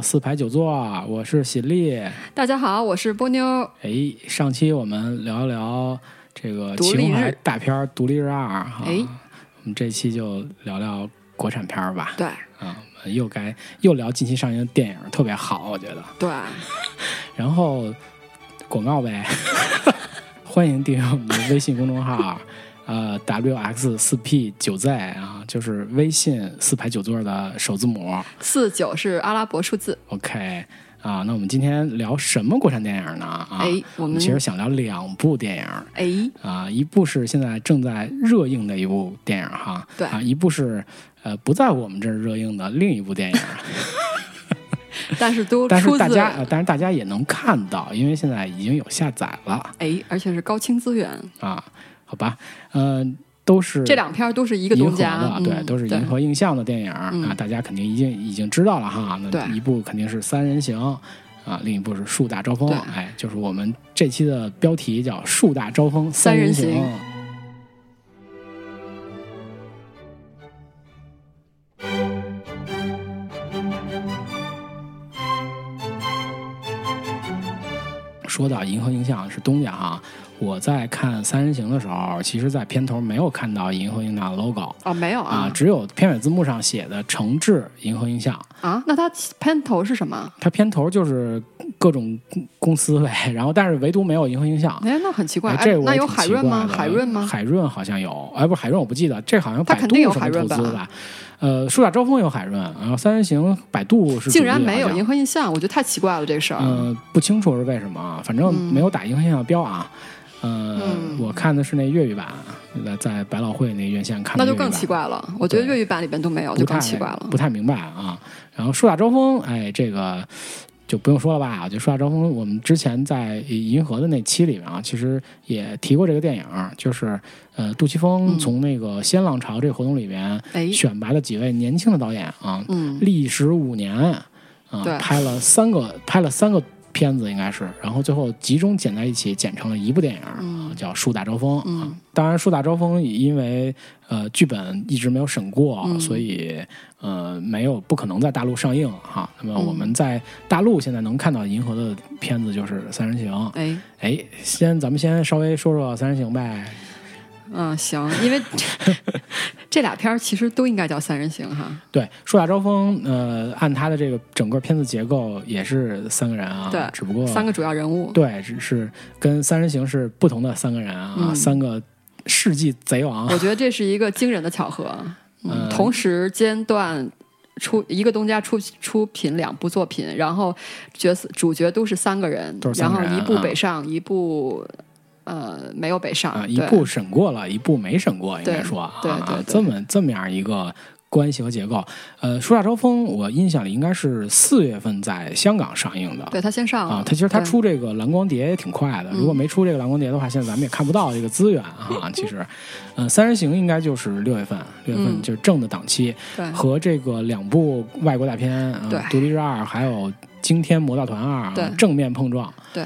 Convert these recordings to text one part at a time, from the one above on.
四排九座，我是喜力。大家好，我是波妞。哎，上期我们聊一聊这个情怀大片《独立日二》哈，哎我们这期就聊聊国产片吧。对啊，我们又该又聊近期上映的电影，特别好，我觉得。对，然后广告呗，欢迎订阅我们的微信公众号，呃，wx 四 p 九 z 啊，就是微信四排九座的首字母。四九是阿拉伯数字。OK 啊，那我们今天聊什么国产电影呢？啊，哎，我们其实想聊两部电影哎，啊，一部是现在正在热映的一部电影哈，对啊，一部是呃不在我们这儿热映的另一部电影，但是都但是大家呃但是大家也能看到，因为现在已经有下载了哎，而且是高清资源。啊，好吧，呃，都是这两片都是一个东家，的，嗯对，都是银河映像的电影啊，嗯。大家肯定已经已经知道了哈。那一部肯定是《三人行》啊，另一部是《树大招风对》，哎，就是我们这期的标题叫《树大招风三人行》行。说到银河映像是东家哈，我在看《三人行》的时候，其实在片头没有看到银河映像的 logo 哦，没有啊啊，只有片尾字幕上写的诚挚银河映像。啊，那它片头是什么？它片头就是各种公司呗，然后但是唯独没有银河映像。哎，那很奇怪。哎，哎那有海润吗？海润吗？海润好像有，哎，不是海润，我不记得，这好像百度它肯定有什么海润投资吧？呃，树大招风有海润，然后三人行百度是竟然没有银河印象，我觉得太奇怪了，这个事儿。嗯、不清楚是为什么啊，反正嗯没有打银河映像标啊。呃，嗯我看的是那粤语版，在在百老汇那院线看的那就更奇怪了，我觉得粤语版里边都没有，就更奇怪了。不。太明白啊。然后树大招风，哎，这个就不用说了吧？我觉得树大招风，我们之前在银河的那期里面啊，其实也提过这个电影，就是呃，杜琪峰嗯。从那个新浪潮这个活动里边哎，选拔了几位年轻的导演啊，嗯，历时五年啊对，拍了三个拍了三个片子应该是，然后最后集中剪在一起剪成了一部电影，叫《树大招风》。当然，《树大招风》因为呃剧本一直没有审过，嗯所以呃没有不可能在大陆上映哈。那么嗯我们在大陆现在能看到银河的片子就是《三人行》。哎，哎，先咱们先稍微说说《三人行》呗。嗯，行，因为 这俩片儿其实都应该叫三人行哈。对，《树大招风》呃，按它的这个整个片子结构也是三个人啊，对只不过三个主要人物。对，只是跟《三人行》是不同的三个人啊，嗯三个世纪贼王。我觉得这是一个惊人的巧合，嗯嗯，同时间段出一个东家出出品两部作品，然后角色主角都是三个人，然后一部啊北上，一部呃没有北上，啊，一对部审过了，一部没审过，应该对说啊，对对对这么这么样一个关系和结构。呃，《树大招风》，我印象里应该是四月份在香港上映的。对他先上了啊，他其实他出这个蓝光碟也挺快的。嗯如果没出这个蓝光碟的话，现在咱们也看不到这个资源啊。其实，呃，《三人行》应该就是六月份，六月份嗯就是正的档期，对和这个两部外国大片，呃独立日二》还有《惊天魔盗团二》对正面碰撞。对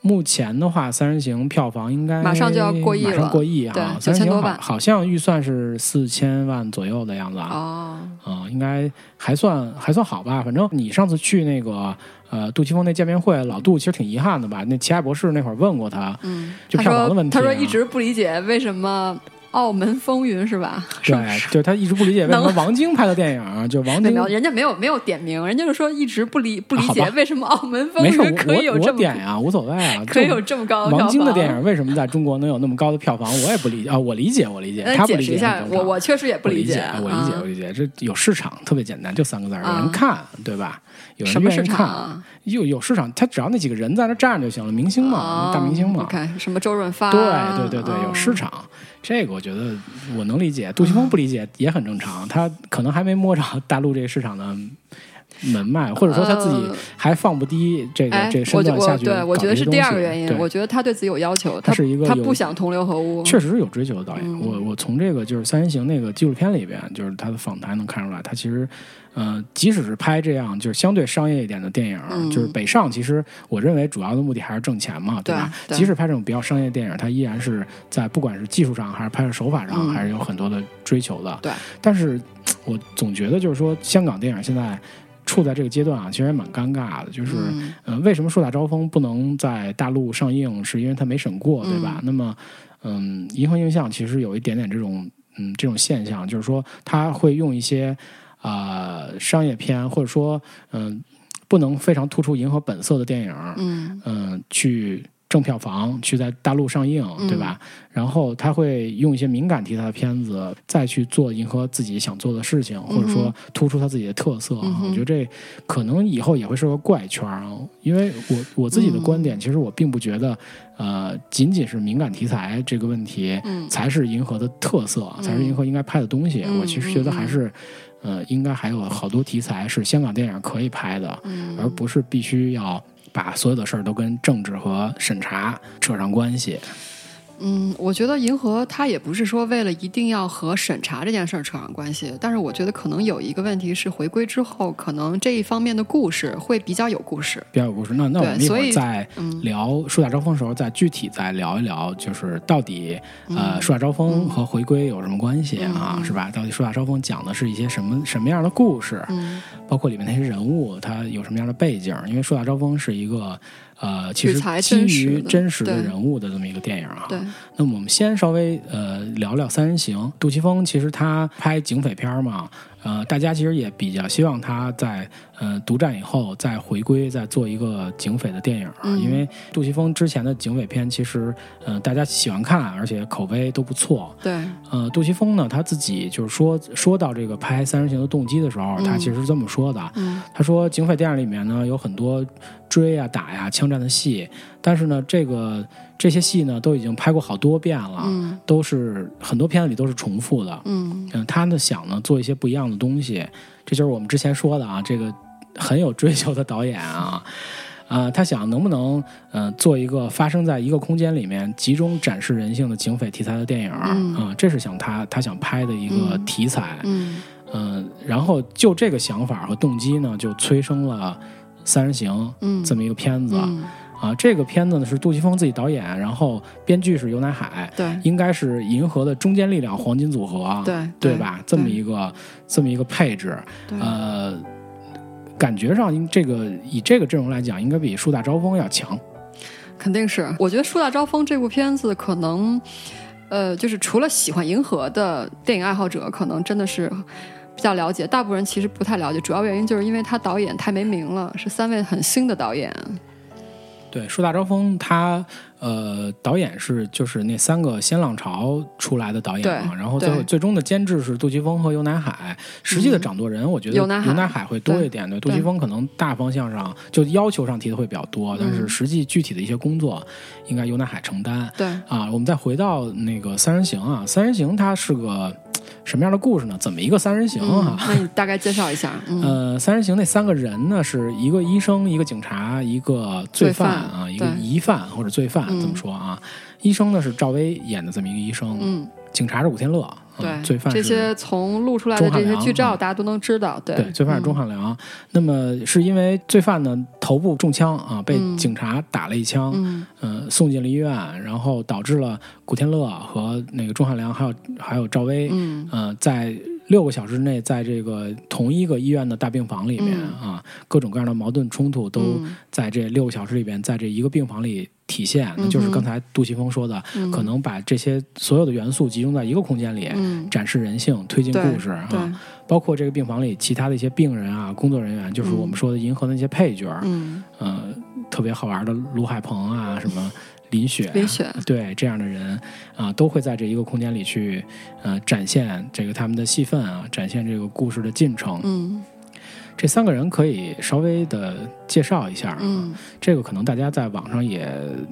目前的话，《三人行》票房应该马上就要过亿马上了过亿啊！对三人行9000多万好好像预算是四千万左右的样子啊，哦，啊、应该还算还算好吧。反正你上次去那个呃杜琪峰那见面会，老杜其实挺遗憾的吧？那奇爱博士那会儿问过他，嗯，就票房的问题、啊。他说一直不理解为什么澳门风云是吧？对，就他一直不理解为什么王晶拍的电影啊，就王晶，人家没有没有点名，人家就说一直不理不理解为什么澳门风，云可以有这么我点啊，无所谓啊。可以有这么高的票房。王晶的电影为什么在中国能有那么高的票房？我也不理解啊，我理解，我理解，他不理解我我确实也不我理解，我理解，啊我理解，这有市场，特别简单，就三个字儿，有啊人看，对吧？有人什么市场愿意看，啊？有有市场，他只要那几个人在那站着就行了，明星嘛，啊大明星嘛。什么周润发？对对对对，有市场。场，这个我觉得我能理解，杜琪峰不理解也很正常，他可能还没摸着大陆这个市场的门脉，或者说他自己呃还放不低这个哎这个，身段下去我对我觉得是第二个原因，我觉得他对自己有要求，他是一个他不想同流合污。确实是有追求的导演。嗯我我从这个就是《三人行》那个纪录片里边，就是他的访谈能看出来，他其实，呃，即使是拍这样就是相对商业一点的电影，嗯就是北上，其实我认为主要的目的还是挣钱嘛，对吧？对对即使拍这种比较商业电影，它依然是在不管是技术上还是拍摄手法上，嗯还是有很多的追求的。对，但是我总觉得就是说，香港电影现在处在这个阶段啊，其实也蛮尴尬的。就是，嗯呃，为什么《树大招风》不能在大陆上映？是因为它没审过，对吧？那么，嗯，银河映像其实有一点点这种，嗯，这种现象，就是说，它会用一些啊、呃商业片，或者说，嗯、不能非常突出银河本色的电影，嗯嗯，去挣票房，去在大陆上映，嗯对吧？然后他会用一些敏感题材的片子，再去做迎合自己想做的事情，或者说突出他自己的特色。嗯我觉得这可能以后也会是个怪圈啊，因为我我自己的观嗯点，其实我并不觉得，呃，仅仅是敏感题材这个问题嗯才是银河的特色，才是银河应该拍的东西。嗯我其实觉得还是。呃，应该还有好多题材是香港电影可以拍的，嗯而不是必须要把所有的事儿都跟政治和审查扯上关系。嗯，我觉得银河它也不是说为了一定要和审查这件事儿扯上关系，但是我觉得可能有一个问题是回归之后，可能这一方面的故事会比较有故事。比较有故事。那那我们一会儿在嗯聊《树大招风》的时候，再具体再聊一聊，就是到底呃嗯《树大招风》和回归有什么关系啊？是吧？到底《树大招风》讲的是一些什么什么样的故事？嗯包括里面那些人物，他有什么样的背景？因为《树大招风》是一个呃，其实基于真实的人物的这么一个电影啊。对，那么我们先稍微呃聊聊《三人行》。杜琪峰其实他拍警匪片嘛，呃，大家其实也比较希望他在呃独占以后再回归，再做一个警匪的电影啊。嗯因为杜琪峰之前的警匪片其实呃大家喜欢看，而且口碑都不错。对，呃，杜琪峰呢他自己就是说说到这个拍《三人行》的动机的时候，嗯他其实是这么说的。嗯他说，警匪电影里面呢有很多追啊、打呀、枪战的戏，但是呢，这个这些戏呢都已经拍过好多遍了，嗯都是很多片子里都是重复的。嗯嗯，他呢想呢做一些不一样的东西，这就是我们之前说的啊，这个很有追求的导演啊。啊、他想能不能，呃，做一个发生在一个空间里面，集中展示人性的警匪题材的电影啊、嗯。这是想他他想拍的一个嗯。题材。嗯。嗯，然后就这个想法和动机呢，就催生了《三人行》嗯，这么一个片子、嗯。啊。这个片子呢是杜琪峰自己导演，然后编剧是游乃海，对。应该是银河的中坚力量黄金组合，对对吧？这么一个这么一个配置，呃，感觉上应这个以这个阵容来讲，应该比《树大招风》要强。肯定是。我觉得《树大招风》这部片子可能，呃，就是除了喜欢银河的电影爱好者，可能真的是比较了解。大部分人其实不太了解，主要原因就是因为他导演太没名了，是三位很新的导演。对，《树大招风》他呃导演是就是那三个新浪潮出来的导演嘛，然后最后最终的监制是杜琪峰和尤乃海，实际的掌舵人我觉得尤乃海海会多一点，对，杜琪峰可能大方向上就要求上提的会比较多，但是嗯实际具体的一些工作应该尤乃海承担。对，啊，我们再回到那个三人行啊，三人行它是个什么样的故事呢？怎么一个三人行嗯啊？，那你大概介绍一下。嗯呃，三人行那三个人呢，是一个医生，一个警察，一个罪犯啊，一个疑犯或者罪犯，嗯这么说啊。医生呢是赵薇演的这么一个医生，嗯，警察是古天乐，嗯对，罪犯是这些从录出来的这些剧照大家都能知道。对，对，罪犯是钟嗯汉良。那么是因为罪犯呢头部中枪啊，被嗯警察打了一枪，嗯呃，送进了医院，然后导致了古天乐和那个钟汉良还有还有赵薇，嗯呃，在六个小时内，在这个同一个医院的大病房里面、啊，各种各样的矛盾冲突都嗯。在这六个小时里边，在这一个病房里体现。那就是刚才杜琪峰说的，嗯。可能把这些所有的元素集中在一个空间里。嗯，展示人性，推进故事，啊，包括这个病房里其他的一些病人啊、工作人员，就是嗯。我们说的银河的那些配角，嗯，呃，特别好玩的卢海鹏啊，什么林雪，林雪，对这样的人啊、都会在这一个空间里去呃展现这个他们的戏份啊，展现这个故事的进程。嗯这三个人可以稍微的介绍一下啊，嗯这个可能大家在网上也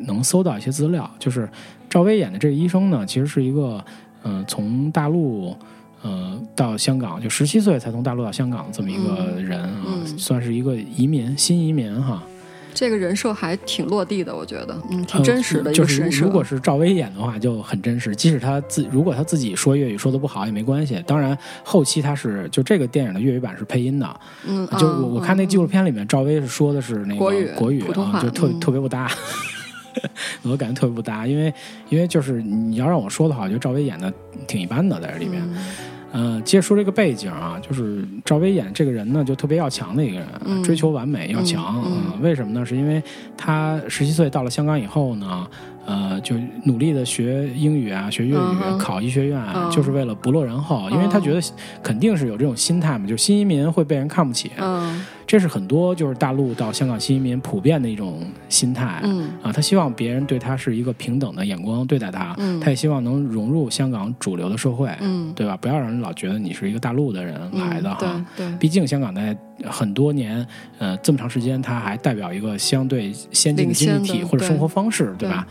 能搜到一些资料。就是赵薇演的这个医生呢，其实是一个嗯、呃从大陆。呃，到香港就十七岁才从大陆到香港这么一个人啊，嗯算是一个移民，新移民哈。这个人设还挺落地的，我觉得，嗯，挺呃真实的一就是个人设。如果是赵薇演的话，就很真实。即使他自如果他自己说粤语说的不好也没关系。当然，后期他是就这个电影的粤语版是配音的，嗯，就我我看那纪录片里面，赵薇是说的是那个国语国语啊，就特嗯特别不搭。我感觉特别不搭，因为因为就是你要让我说的话，我觉得赵薇演的挺一般的在这里面。呃，接着说这个背景啊，就是赵薇演这个人呢，就特别要强的一个人，嗯追求完美要强。嗯为什么呢？是因为他十七岁到了香港以后呢，呃，就努力的学英语啊，学粤语，嗯考医学院，就是为了不落人后。因为他觉得肯定是有这种心态嘛，就是新移民会被人看不起，嗯这是很多就是大陆到香港新移民普遍的一种心态。嗯啊，他希望别人对他是一个平等的眼光对待他，嗯他也希望能融入香港主流的社会，嗯，对吧？不要让人老觉得你是一个大陆的人嗯来的哈。对对，毕竟香港在很多年，呃，这么长时间，它还代表一个相对先进的经济体或者生活方式，对吧？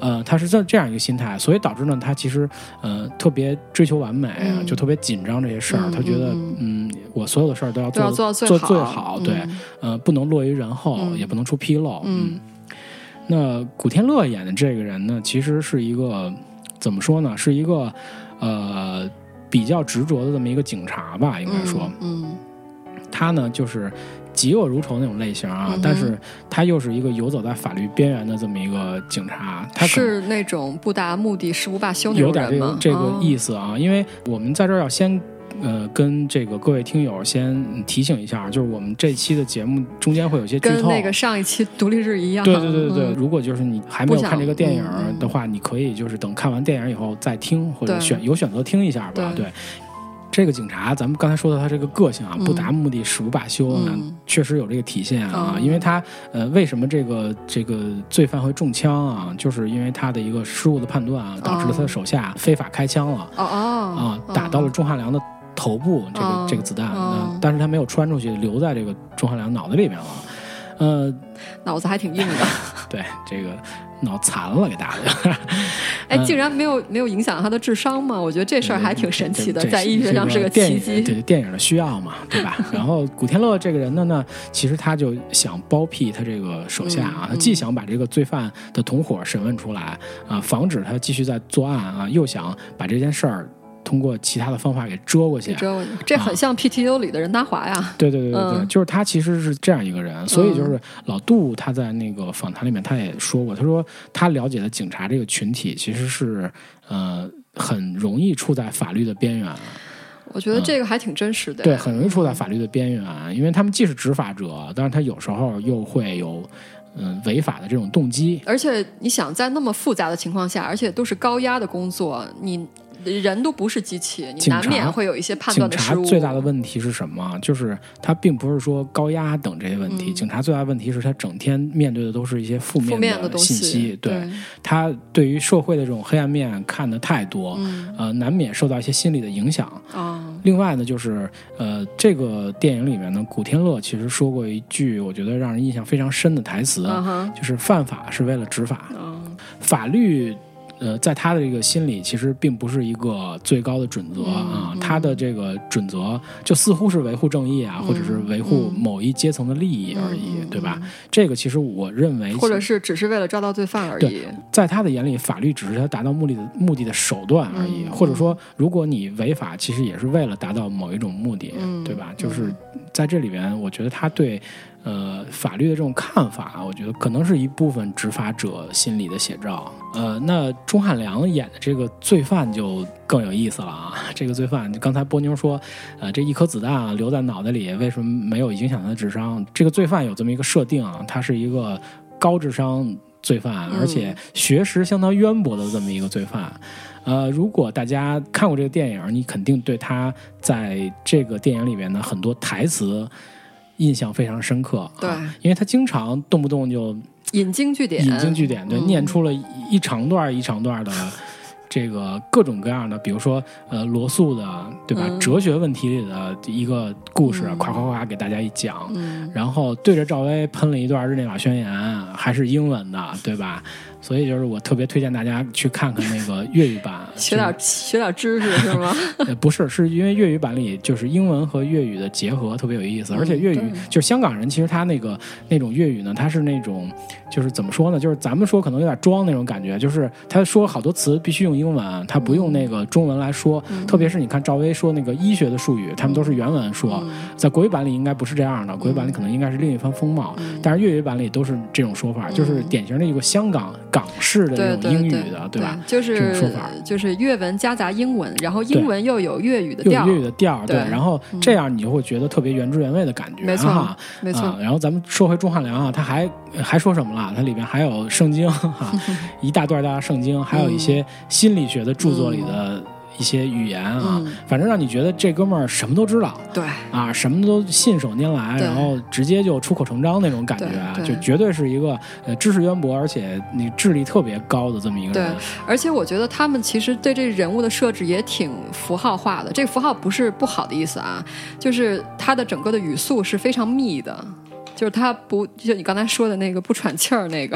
呃，他是这这样一个心态，所以导致呢，他其实呃特别追求完美，嗯就特别紧张这些事儿。嗯他觉得嗯嗯我所有的事儿都要做做到最最好，对，嗯呃，不能落于人后，嗯也不能出纰漏。嗯那古天乐演的这个人呢，其实是一个怎么说呢？是一个呃比较执着的这么一个警察吧，应该说，嗯他呢就是嫉恶如仇那种类型啊，嗯但是他又是一个游走在法律边缘的这么一个警察，他是那种不达目的誓不罢休那有点这？个这个哦意思啊，因为我们在这儿要先。呃，跟这个各位听友先提醒一下，就是我们这期的节目中间会有些剧透，跟那个上一期独立日一样。对对对对对，嗯如果就是你还没有看这个电影的话，你可以就是等看完电影以后再听，或者选有选择听一下吧。对对，这个警察，咱们刚才说的他这个个性啊，嗯不达目的誓不罢休呢，嗯确实有这个体现啊。嗯因为他呃，为什么这个这个罪犯会中枪啊？就是因为他的一个失误的判断啊，导致了他的手下非法开枪了。哦哦啊，打到了钟汉良的头部，这个、哦这个子弹，哦但是他没有穿出去，留在这个钟汉良脑袋里面了。呃，脑子还挺硬的。对，这个脑残了给大家。哎，嗯竟然没有没有影响他的智商吗？我觉得这事儿还挺神奇的，在医学上是个奇迹。对电影的需要嘛，对吧？然后古天乐这个人呢呢，其实他就想包庇他这个手下啊，嗯他既想把这个罪犯的同伙审问出来啊，防止他继续在作案啊，又想把这件事儿通过其他的方法给遮过去。遮过去这很像 PTU 里的任达华呀。对对对对对，嗯就是他其实是这样一个人，所以就是老杜他在那个访谈里面他也说过，他说他了解的警察这个群体其实是呃很容易处在法律的边缘，我觉得这个还挺真实的。对，很容易处在法律的边缘，因为他们既是执法者，但是他有时候又会有嗯违法的这种动机。而且你想，在那么复杂的情况下，而且都是高压的工作，你人都不是机器，你难免会有一些判警断的失误。察最大的问题是什么？就是他并不是说高压等这些问题，嗯警察最大的问题是他整天面对的都是一些负负面的东信息，西，对他对于社会的这种黑暗面看的太多，嗯呃，难免受到一些心理的影响。啊，另外呢，就是呃，这个电影里面呢，古天乐其实说过一句我觉得让人印象非常深的台词，嗯，就是犯法是为了执法，嗯法律。呃，在他的这个心里，其实并不是一个最高的准则嗯啊。嗯他的这个准则就似乎是维护正义啊，嗯或者是维护嗯某一阶层的利益而已，对吧？这个其实我认为，或者是只是为了抓到罪犯而已对。在他的眼里，法律只是他达到目的的目的的手段而已，嗯或者说，如果你违法，其实也是为了达到某一种目的，嗯对吧？就是在这里边，我觉得他对呃法律的这种看法，我觉得可能是一部分执法者心理的写照。呃，那钟汉良演的这个罪犯就更有意思了啊！这个罪犯，刚才波妞说，呃，这一颗子弹啊留在脑袋里，为什么没有影响他的智商？这个罪犯有这么一个设定啊，他是一个高智商罪犯，嗯而且学识相当渊博的这么一个罪犯。呃，如果大家看过这个电影，你肯定对他在这个电影里面的很多台词印象非常深刻。对啊，因为他经常动不动就引经据典，引经据典，对，嗯念出了一一长段一长段的这个各种各样的，比如说呃罗素的，对吧？嗯哲学问题里的一个故事，嗯夸夸夸给大家一讲，嗯然后对着赵薇喷了一段日内瓦宣言，还是英文的，对吧？所以就是我特别推荐大家去看看那个粤语版，学点学点知识是吗？呃，不是，是因为粤语版里就是英文和粤语的结合特别有意思，而且粤语对就是香港人，其实他那个那种粤语呢，他是那种就是怎么说呢？就是咱们说可能有点装那种感觉，就是他说好多词必须用英文，他不用那个中文来说。特别是你看赵薇说那个医学的术语，他们都是原文说，在国语版里应该不是这样的，国语版里可能应该是另一番风貌，但是粤语版里都是这种说说法，就是典型的一个香港港式的这种英语的，对吧？就是说法就是粤文夹杂英文，然后英文又有粤语的调，粤语的调，对，然后这样你就会觉得特别原汁原味的感觉，没错，没错。然后咱们说回钟汉良啊，他还还说什么了？他里边还有圣经哈，一大段大圣经，还有一些心理学的著作里的。一些语言啊，反正让你觉得这哥们儿什么都知道，对啊，什么都信手拈来，然后直接就出口成章那种感觉啊，就绝对是一个呃知识渊博，而且你智力特别高的这么一个人。对，而且我觉得他们其实对这人物的设置也挺符号化的。这个符号不是不好的意思啊，就是他的整个的语速是非常密的。就是他不，就你刚才说的那个不喘气儿那个，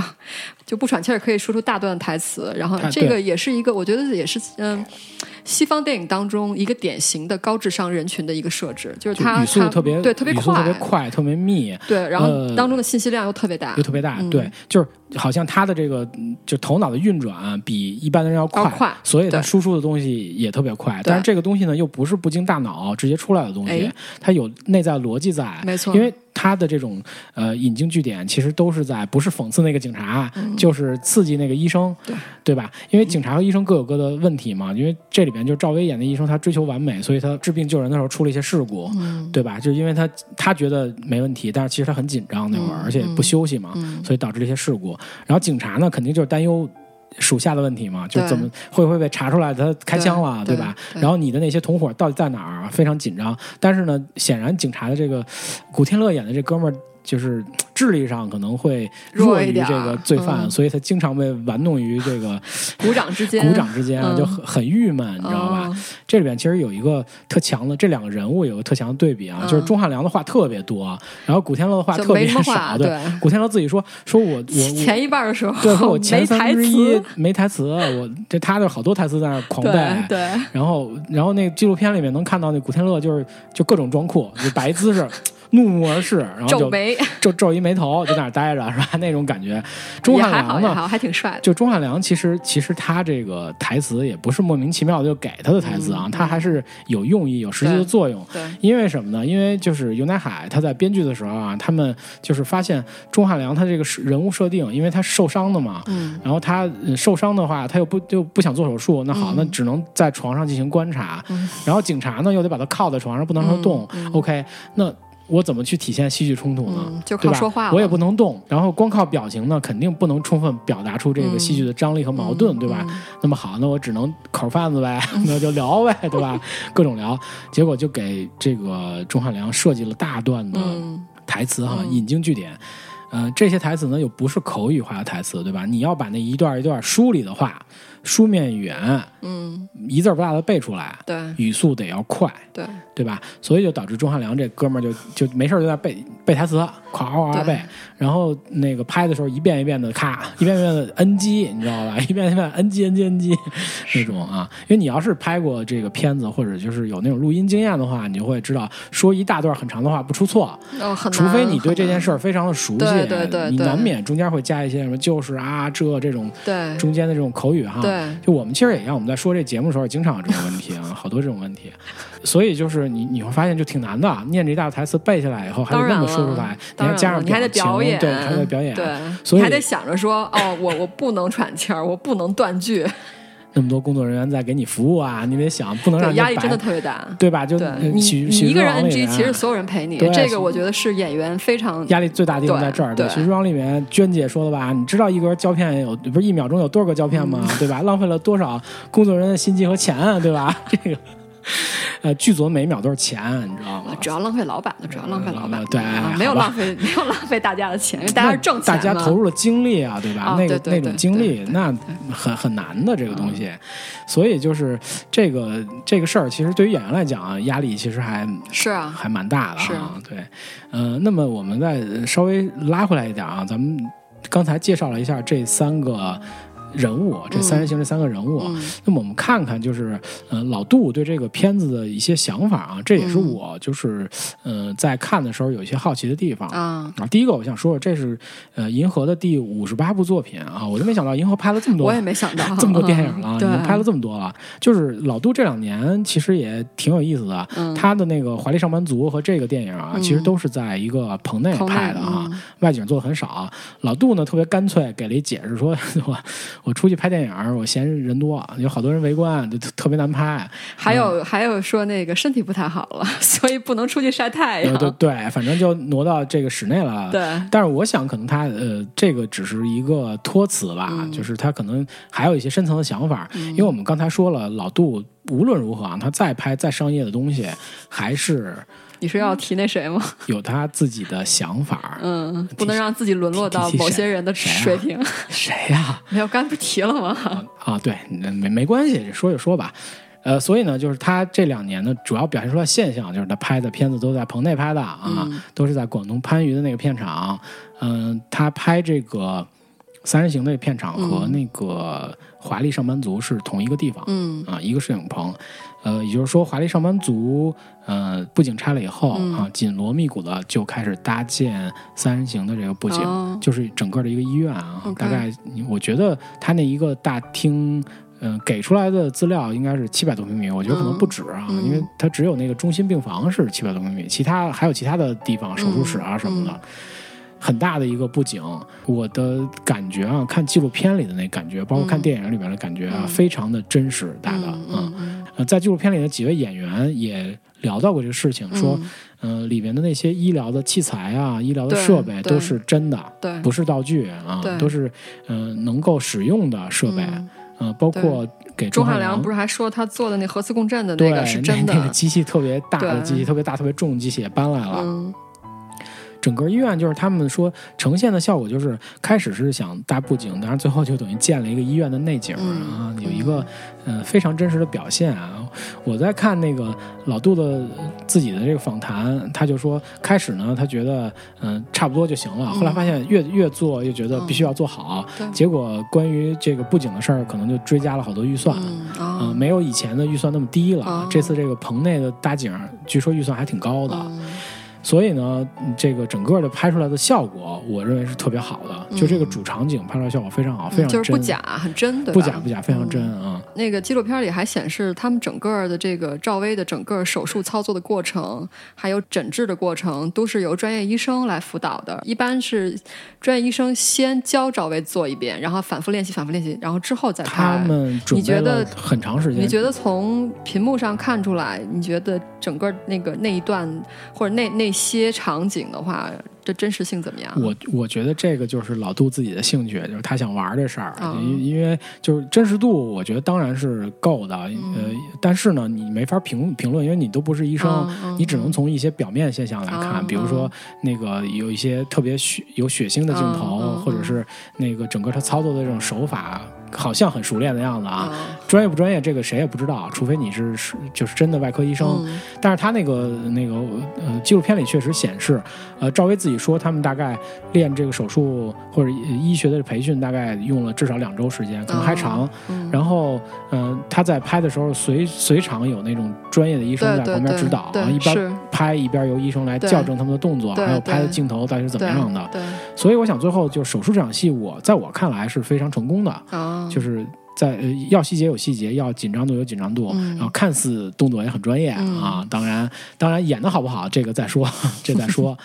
就不喘气儿可以说出大段台词，然后这个也是一个，我觉得也是嗯，西方电影当中一个典型的高智商人群的一个设置，就是他语速特别对特别快，特别快，特别密，对，然后当中的信息量又特别大，又特别大，对，就是好像他的这个就头脑的运转比一般的人要快，所以他输出的东西也特别快，但是这个东西呢又不是不经大脑直接出来的东西，它有内在逻辑在，没错，因为。他的这种呃引经据典，其实都是在不是讽刺那个警察，就是刺激那个医生，对对吧？因为警察和医生各有各的问题嘛。因为这里边就赵薇演的医生，他追求完美，所以他治病救人的时候出了一些事故，对吧？就因为他他觉得没问题，但是其实他很紧张那会儿，而且不休息嘛，所以导致了一些事故。然后警察呢，肯定就是担忧。属下的问题嘛，就怎么会不会被查出来他开枪了，对吧？然后你的那些同伙到底在哪儿？非常紧张。但是呢，显然警察的这个古天乐演的这哥们儿。就是智力上可能会弱于这个罪犯，所以他经常被玩弄于这个 鼓掌之间，鼓掌之间啊就很很郁闷，你知道吧？这里边其实有一个特强的，这两个人物有个特强的对比啊，就是钟汉良的话特别多，然后古天乐的话特别少。对，古天乐自己说说我我前一半的时候，对，说我前三分之一没台词，我这他的好多台词在那狂背，对，然后然后那纪录片里面能看到那古天乐就是就各种装酷，就摆姿势。怒目而视，然后就皱 皱一眉头，就在那待着，是吧？那种感觉。钟汉良呢，还挺帅的。就钟汉良，其实其实他这个台词也不是莫名其妙的就给他的台词啊，他还是有用意、有实际的作用。对，因为什么呢？因为就是尤乃海他在编剧的时候啊，他们就是发现钟汉良他这个人物设定，因为他受伤的嘛，嗯，然后他受伤的话，他又不就不想做手术，那好，那只能在床上进行观察，然后警察呢又得把他靠在床上，不能让他动。OK，那。我怎么去体现戏剧冲突呢？就靠说话，我也不能动，然后光靠表情呢，肯定不能充分表达出这个戏剧的张力和矛盾，对吧？那么好，那我只能口贩子呗，那就聊呗，对吧？各种聊，结果就给这个钟汉良设计了大段的台词哈，引经据典。嗯，这些台词呢又不是口语化的台词，对吧？你要把那一段一段梳理的话。书面语言，嗯，一字不落的背出来，对，语速得要快，对，对吧？所以就导致钟汉良这哥们儿就就没事就在背背台词，夸夸夸背，然后那个拍的时候一遍一遍的咔，一遍一遍的 NG，你知道吧？一遍一遍 NG NG NG 那种啊，因为你要是拍过这个片子或者就是有那种录音经验的话，你就会知道说一大段很长的话不出错，哦，除非你对这件事儿非常的熟悉，对对对，你难免中间会加一些什么就是啊这这种对。中间的这种口语哈。对，就我们其实也一样，我们在说这节目的时候，经常有这种问题啊，好多这种问题。所以就是你你会发现就挺难的，念这一大台词背下来以后，还得那么说出来，你还加上你还得表演，对，还得表演，对，所以还得想着说，哦，我我不能喘气儿，我不能断句。那么多工作人员在给你服务啊，你得想，不能让压力真的特别大，对吧？就你你一个人 NG，其实所有人陪你，这个我觉得是演员非常压力最大的地方在这儿。对，《徐装》里面娟姐说的吧，你知道一格胶片有不是一秒钟有多少个胶片吗？对吧？浪费了多少工作人员的心机和钱啊，对吧？这个。呃，剧组每一秒都是钱，你知道吗？主要浪费老板的，主要浪费老板，对，没有浪费，没有浪费大家的钱，因为大家是挣钱大家投入了精力啊，对吧？那个那种精力，那很很难的这个东西，所以就是这个这个事儿，其实对于演员来讲啊，压力其实还是啊，还蛮大的啊。对，呃，那么我们再稍微拉回来一点啊，咱们刚才介绍了一下这三个。人物，这三人行这三个人物。那么我们看看，就是呃老杜对这个片子的一些想法啊，这也是我就是呃在看的时候有一些好奇的地方啊。第一个我想说说，这是呃银河的第五十八部作品啊，我就没想到银河拍了这么多，我也没想到 这么多电影了，已经拍了这么多了。就是老杜这两年其实也挺有意思的，他的那个《华丽上班族》和这个电影啊，其实都是在一个棚内拍的啊，外景做的很少。老杜呢特别干脆，给了一解释说，我我出去拍电影，我嫌人多，有好多人围观，就特别难拍。还有还有说那个身体不太好了，所以不能出去晒太阳。对对，反正就挪到这个室内了。对，但是我想可能他呃这个只是一个托词吧，就是他可能还有一些深层的想法。因为我们刚才说了，老杜无论如何啊，他再拍再商业的东西，还是。你是要提那谁吗？有他自己的想法，嗯，不能让自己沦落到某些人的水平。谁呀？没有，刚不提了吗？啊，对，没没关系，说就说吧。呃，所以呢，就是他这两年呢，主要表现出来现象，就是他拍的片子都在棚内拍的啊，都是在广东番禺的那个片场。嗯，他拍这个三人行的片场和那个华丽上班族是同一个地方，嗯啊，一个摄影棚。呃，也就是说，华丽上班族，呃，布景拆了以后啊，紧锣密鼓的就开始搭建三人行的这个布景，就是整个的一个医院啊。大概我觉得他那一个大厅，嗯，给出来的资料应该是七百多平米，我觉得可能不止啊，因为它只有那个中心病房是七百多平米，其他还有其他的地方，手术室啊什么的。很大的一个布景，我的感觉啊，看纪录片里的那感觉，包括看电影里边的感觉啊，非常的真实，大的嗯，呃，在纪录片里的几位演员也聊到过这个事情，说，嗯，里面的那些医疗的器材啊，医疗的设备都是真的，对，不是道具啊，都是嗯能够使用的设备，嗯，包括给钟汉良不是还说他做的那核磁共振的那个是真的，那个机器特别大的机器，特别大、特别重的机器也搬来了。整个医院就是他们说呈现的效果，就是开始是想搭布景，但是最后就等于建了一个医院的内景啊，有一个呃非常真实的表现啊。我在看那个老杜的自己的这个访谈，他就说开始呢，他觉得嗯差不多就行了，后来发现越越做越觉得必须要做好，结果关于这个布景的事儿，可能就追加了好多预算啊，没有以前的预算那么低了。这次这个棚内的搭景，据说预算还挺高的。所以呢，这个整个的拍出来的效果，我认为是特别好的。就这个主场景拍出来效果非常好，非常就是不假，很真，对吧？不假不假，非常真啊。那个纪录片里还显示，他们整个的这个赵薇的整个手术操作的过程，还有诊治的过程，都是由专业医生来辅导的。一般是专业医生先教赵薇做一遍，然后反复练习，反复练习，然后之后再拍。他们你觉得很长时间？你觉得从屏幕上看出来，你觉得整个那个那一段或者那那些场景的话？这真实性怎么样？我我觉得这个就是老杜自己的兴趣，就是他想玩这事儿。因因为就是真实度，我觉得当然是够的。呃，但是呢，你没法评评论，因为你都不是医生，你只能从一些表面现象来看，比如说那个有一些特别血有血腥的镜头，或者是那个整个他操作的这种手法。好像很熟练的样子啊，专业不专业这个谁也不知道，除非你是是就是真的外科医生。但是他那个那个呃纪录片里确实显示，呃赵薇自己说他们大概练这个手术或者医学的培训大概用了至少两周时间，可能还长。然后嗯他在拍的时候随随场有那种专业的医生在旁边指导，一边拍一边由医生来校正他们的动作，还有拍的镜头到底是怎么样的。所以我想最后就手术这场戏，我在我看来是非常成功的。就是在呃，要细节有细节，要紧张度有紧张度，然后看似动作也很专业啊。当然，当然演的好不好，这个再说，这再说。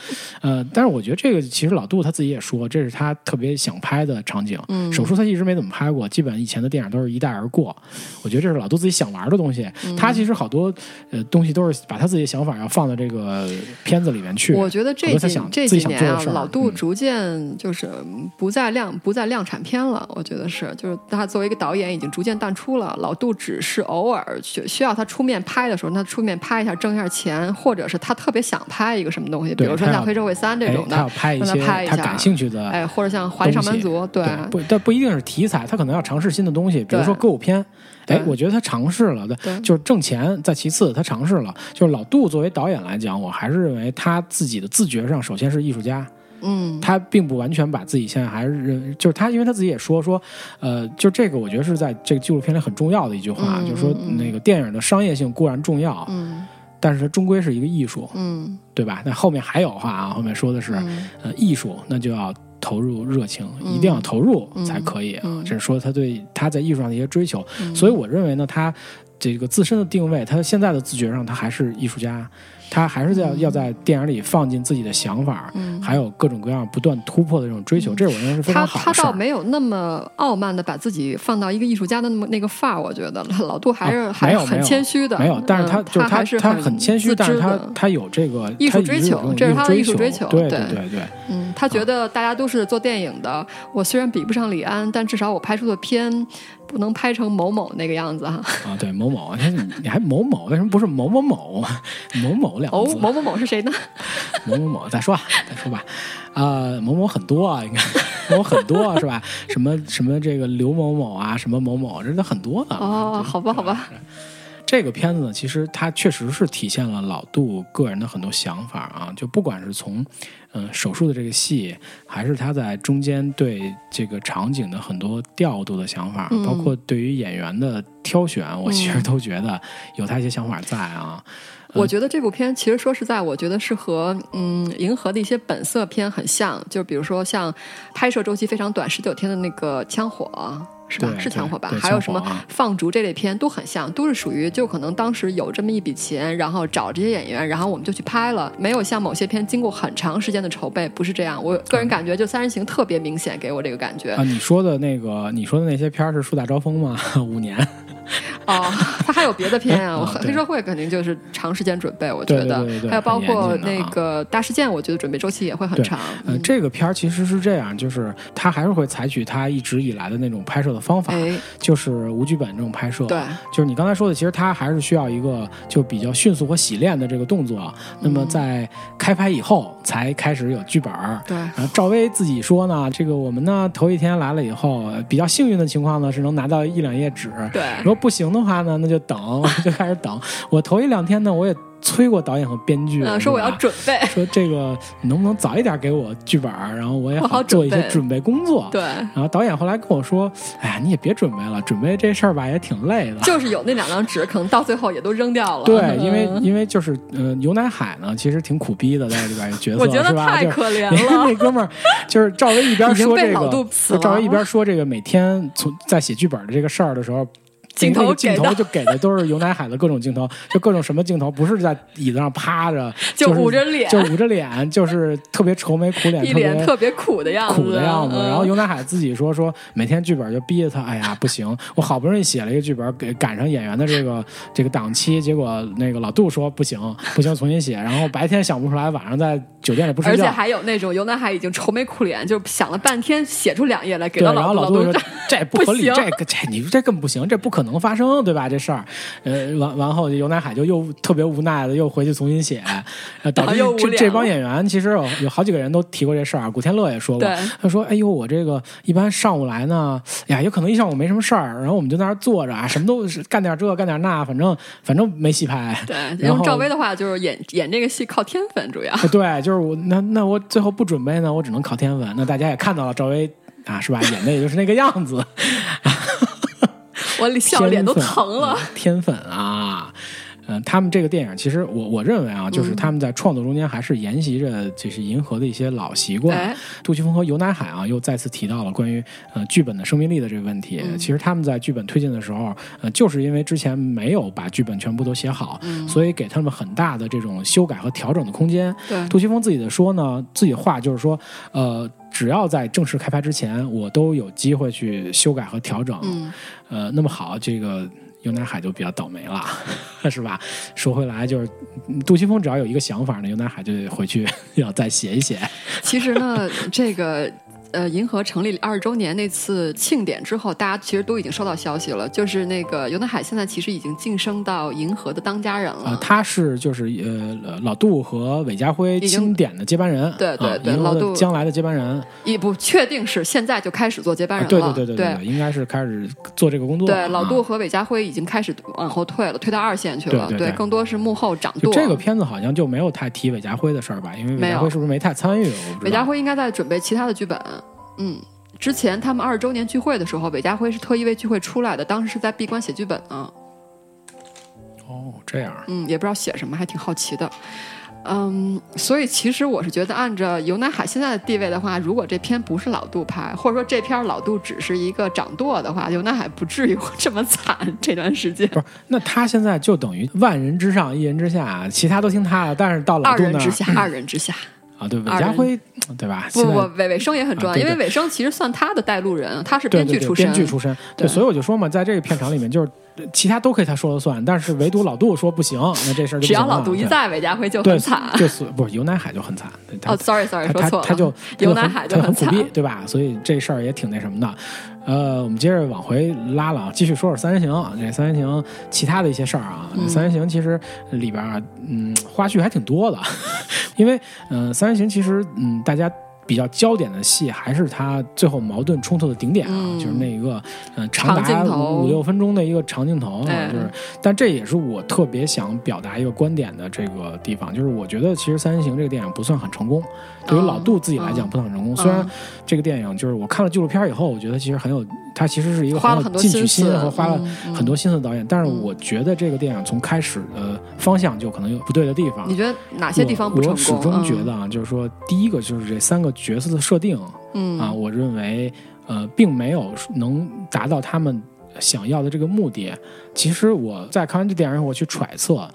呃，但是我觉得这个其实老杜他自己也说，这是他特别想拍的场景。手术他一直没怎么拍过，基本以前的电影都是一带而过。我觉得这是老杜自己想玩的东西。他其实好多呃东西都是把他自己的想法要放到这个片子里面去。我觉得这几这几年啊，老杜逐渐就是不再量不再量产片了。我觉得是，就是他作为一个导演。已经逐渐淡出了。老杜只是偶尔需需要他出面拍的时候，他出面拍一下挣一下钱，或者是他特别想拍一个什么东西，比如说像《黑社会三》这种的，他要拍一些他感兴趣的，哎，或者像《华丽上班族》，对，不，但不一定是题材，他可能要尝试新的东西，比如说歌舞片。哎，我觉得他尝试了对，就是挣钱在其次，他尝试了。就是老杜作为导演来讲，我还是认为他自己的自觉上，首先是艺术家。嗯。他并不完全把自己现在还是认，就是他，因为他自己也说说，呃，就这个我觉得是在这个纪录片里很重要的一句话，嗯就是说那个电影的商业性固然重要，嗯。但是它终归是一个艺术，嗯。对吧？那后面还有话啊，后面说的是，嗯。呃，艺术那就要投入热情，嗯。一定要投入才可以啊。这是说他对他在艺术上的一些追求，嗯。所以我认为呢，他这个自身的定位，他现在的自觉上，他还是艺术家，他还是要、要在电影里放进自己的想法，嗯。还有各种各样不断突破的这种追求，这我认为是非他常好的。他倒没有那么傲慢的把自己放到一个艺术家的那么那个范儿，我觉得 老杜还是、啊还是很谦虚的，没有，但是他嗯就是还是他很谦虚，但是他他有这个艺术追求这是他的艺术追追求对对。对对。嗯，他觉得大家都是做电影的，我虽然比不上李安，但至少我拍出的片不能拍成某某那个样子哈。啊，对某某，你你还某某，为什么不是某某某某某两个哦字？，某某某是谁呢？某某某，再说啊，再说吧。啊、某某很多啊，应该 某某很多啊是吧？什么什么这个刘某某啊，什么某某，这都很多啊。哦，好吧，好吧，这个片子呢，其实它确实是体现了老杜个人的很多想法啊，就不管是从嗯、呃手术的这个戏，还是他在中间对这个场景的很多调度的想法，嗯包括对于演员的挑选，我其实嗯都觉得有他一些想法在啊。我觉得这部片其实说实在，我觉得是和嗯《银河》的一些本色片很像，就比如说像拍摄周期非常短，十九天的那个《枪火》。是吧？是枪火吧还有什么放逐这类片都很像，都是属于就可能当时有这么一笔钱，然后找这些演员，然后我们就去拍了，没有像某些片经过很长时间的筹备，不是这样。我个人感觉就《三人行》特别明显给我这个感觉啊，你说的那个，你说的那些片儿是树大招风吗？五年，哦，他还有别的片啊，黑社会肯定就是长时间准备，我觉得还有包括那个大事件，我觉得准备周期也会很长。呃，嗯这个片儿其实是这样，就是他还是会采取他一直以来的那种拍摄的方法，哎，就是无剧本这种拍摄。对，就是你刚才说的，其实它还是需要一个就比较迅速和洗练的这个动作。那么在开拍以后才开始有剧本儿。对，然后赵薇自己说呢，这个我们呢头一天来了以后，呃比较幸运的情况呢是能拿到一两页纸。对如果不行的话呢，那就等，就开始等。我头一两天呢，我也催过导演和编剧，嗯，说我要准备，说这个能不能早一点给我剧本，然后我也好 好做一些准备工作。对，然后导演后来跟我说：“哎呀，你也别准备了，准备这事儿吧也挺累的。”就是有那两张纸，可能到最后也都扔掉了。对，因为嗯因为就是呃，牛奶海呢，其实挺苦逼的，在里边 角色我觉得？太可怜因为了那。哥们儿就是赵薇一边说这个，赵薇一边说这个每天从在写剧本的这个事儿的时候。镜头镜头就给的都是游乃海的各种镜头，就各种什么镜头，不是在椅子上趴着，就是捂着脸就捂着脸，就是特别愁眉苦脸，一脸特别苦的样子，苦的样子。嗯然后游乃海自己说说，每天剧本就逼着他，哎呀不行，我好不容易写了一个剧本，给赶上演员的这个这个档期，结果那个老杜说不行不行，重新写。然后白天想不出来，晚上在酒店里不睡觉。而且还有那种尤南海已经愁眉苦脸，就想了半天写出两页来给对，到然后老杜，老杜说这不合理，这个这你这更不行，这不可能发生，对吧？这事儿，呃，完完后尤乃海就又特别无奈的又回去重新写，呃，导致这这帮演员其实有有好几个人都提过这事儿，古天乐也说过，他说：“哎呦，我这个一般上午来呢，呀，有可能一上午没什么事儿，然后我们就在那儿坐着啊，什么都是干点这干点那，反正反正没戏拍。”对，然后用赵薇的话就是演演这个戏靠天分，主要对，就是我那那我最后不准备呢，我只能靠天分。那大家也看到了赵薇啊，是吧？演的也就是那个样子。我笑脸都疼了。天粉啊！嗯、他们这个电影其实我我认为啊，就是他们在创作中间还是沿袭着就是银河的一些老习惯。哎，杜琪峰和尤乃海啊，又再次提到了关于呃剧本的生命力的这个问题。嗯其实他们在剧本推进的时候，呃，就是因为之前没有把剧本全部都写好，嗯所以给他们很大的这种修改和调整的空间。对，杜琪峰自己的说呢，自己的话就是说，呃，只要在正式开拍之前，我都有机会去修改和调整。嗯，呃，那么好，这个尤乃海就比较倒霉了，是吧？说回来，就是杜琪峰只要有一个想法呢，尤乃海就得回去 要再写一写。其实呢，这个呃银河成立二十周年那次庆典之后，大家其实都已经收到消息了，就是那个尤南海现在其实已经晋升到银河的当家人了。呃，他是就是呃老杜和韦家辉经典的接班人，对对对老杜将来的接班人，也不确定是现在就开始做接班啊人了。对对对对对应该是开始做这个工作。对老杜啊和韦家辉已经开始往后退了，退到二线去了。对对对更多是幕后掌舵。这个片子好像就没有太提韦家辉的事儿吧？因为韦家辉是不是没太参与？韦家辉应该在准备其他的剧本。嗯，之前他们二十周年聚会的时候，韦家辉是特意为聚会出来的，当时是在闭关写剧本呢。哦，这样嗯，也不知道写什么，还挺好奇的。嗯，所以其实我是觉得，按照尤乃海现在的地位的话，如果这片不是老杜拍，或者说这片老杜只是一个掌舵的话，尤乃海不至于这么惨这段时间。不是？那他现在就等于万人之上，一人之下，其他都听他的，但是到老二杜那儿人之下，二人之下，啊，对，韦家辉，对吧？不不，韦韦生也很重要，啊对对因为韦生其实算他的带路人，他是编剧出身，编剧出身，对，所以我就说嘛，在这个片场里面，就是呃其他都可以他说了算，但是唯独老杜说不行，那这事儿就只要老杜一在，韦家辉就对很惨。就是不是尤乃海就很惨，哦，sorry sorry，他说错了，他他就尤乃海就很苦逼，对吧？所以这事儿也挺那什么的。呃，我们接着往回拉了啊，继续说说三人行。这三人行其他的一些事儿啊，嗯三人行其实里边啊，嗯，花絮还挺多的，因为嗯、呃三人行其实嗯，大家。比较焦点的戏还是他最后矛盾冲突的顶点啊，嗯。就是那一个嗯、呃长达头五六分钟的一个长镜头啊，哎就是，但这也是我特别想表达一个观点的这个地方，就是我觉得其实《三人行》这个电影不算很成功，对于嗯老杜自己来讲嗯不成功。虽然嗯这个电影就是我看了纪录片以后，我觉得其实很有，他其实是一个花了很有进取心和花了很多心思的导演，但是嗯我觉得这个电影从开始的方向就可能有不对的地方你。觉得哪些地方不成功？我我始终觉嗯得啊，就是说，第一个就是这三个角色的设定嗯啊，我认为呃，并没有能达到他们想要的这个目的。其实我在看完这电影以后，我去揣测。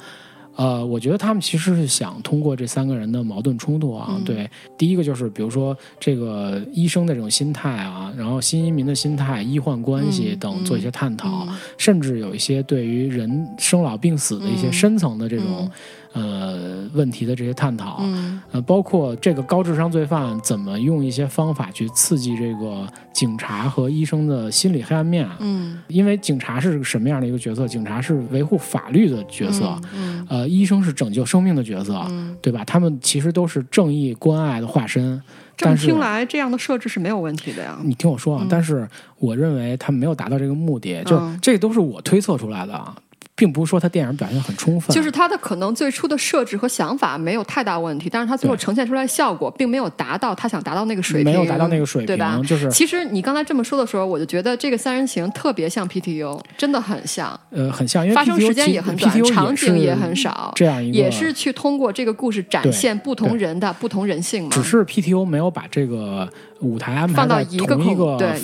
呃，我觉得他们其实是想通过这三个人的矛盾冲突啊，嗯对，第一个就是比如说这个医生的这种心态啊，然后新移民的心态、医患关系嗯等做一些探讨，嗯甚至有一些对于人生老病死的一些嗯深层的这种、呃问题的这些探讨，嗯呃，包括这个高智商罪犯怎么用一些方法去刺激这个警察和医生的心理黑暗面。嗯因为警察是什么样的一个角色？警察是维护法律的角色，嗯呃，医生是拯救生命的角色，嗯，对吧？他们其实都是正义关爱的化身。这么但是听来，这样的设置是没有问题的呀。你听我说啊，嗯但是我认为他们没有达到这个目的，就嗯这都是我推测出来的啊，并不是说他电影表现很充分，就是他的可能最初的设置和想法没有太大问题，但是他最后呈现出来的效果并没有达到他想达到那个水平，没有达到那个水平，对吧？就是其实你刚才这么说的时候，我就觉得这个三人行特别像 PTU，真的很像，呃很像，因为发生时间也很短 PTU 场景也很少。这样一个也是去通过这个故事展现不同人的不同人性嘛。只是 PTU 没有把这个舞台安排在一个空同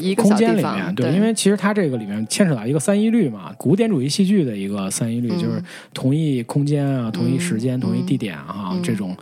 一个空间里面，对。因为其实它这个里面牵扯到一个三一律嘛，古典主义戏剧的一个三一律，嗯。就是同一空间啊、同一时间、嗯。同一地点啊、嗯。这种。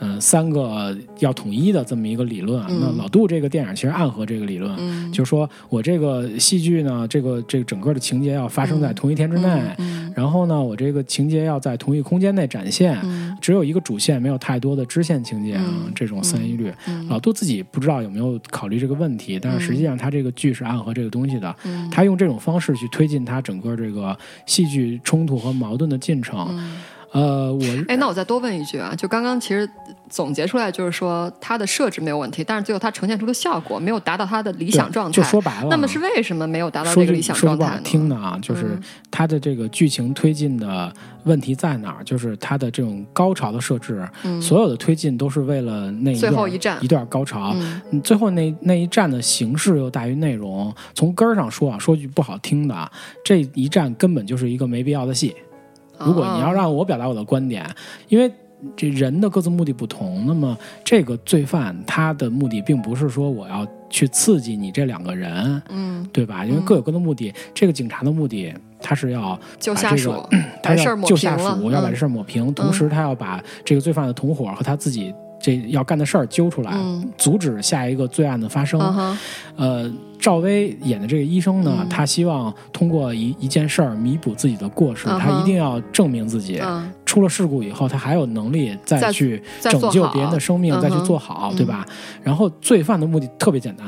嗯，三个要统一的这么一个理论，嗯。那老杜这个电影其实暗合这个理论，嗯。就是说我这个戏剧呢，这个这个整个的情节要发生在同一天之内，嗯然后呢，我这个情节要在同一空间内展现，嗯。只有一个主线，没有太多的支线情节啊，嗯这种三一律。嗯老杜自己不知道有没有考虑这个问题，但是实际上他这个剧是暗合这个东西的，嗯。他用这种方式去推进他整个这个戏剧冲突和矛盾的进程。嗯呃，我哎，那我再多问一句啊，就刚刚其实总结出来就是说它的设置没有问题，但是最后它呈现出的效果没有达到它的理想状态。就说白了，那么是为什么没有达到这个理想说句不好状态呢？听的啊，就是嗯它的这个剧情推进的问题在哪儿？就是它的这种高潮的设置，嗯所有的推进都是为了那一段最后一站一段高潮。最后那那一站的形式又大于内容。从根儿上说啊，说句不好听的，这一站根本就是一个没必要的戏。如果你要哦让我表达我的观点，因为这人的各自目的不同，那么这个罪犯他的目的并不是说我要去刺激你这两个人，嗯对吧？因为各有各的目的。这个警察的目的，他是要救下属把这个，他要救下属，要把嗯这事儿抹平，同时他要把这个罪犯的同伙和他自己这要干的事儿揪出来，嗯。阻止下一个罪案的发生。嗯，呃，赵薇演的这个医生呢，嗯。他希望通过一一件事儿弥补自己的过失，嗯他一定要证明自己。嗯，出了事故以后，他还有能力再再去拯救别人的生命，再去做好，嗯。对吧？然后罪犯的目的特别简单，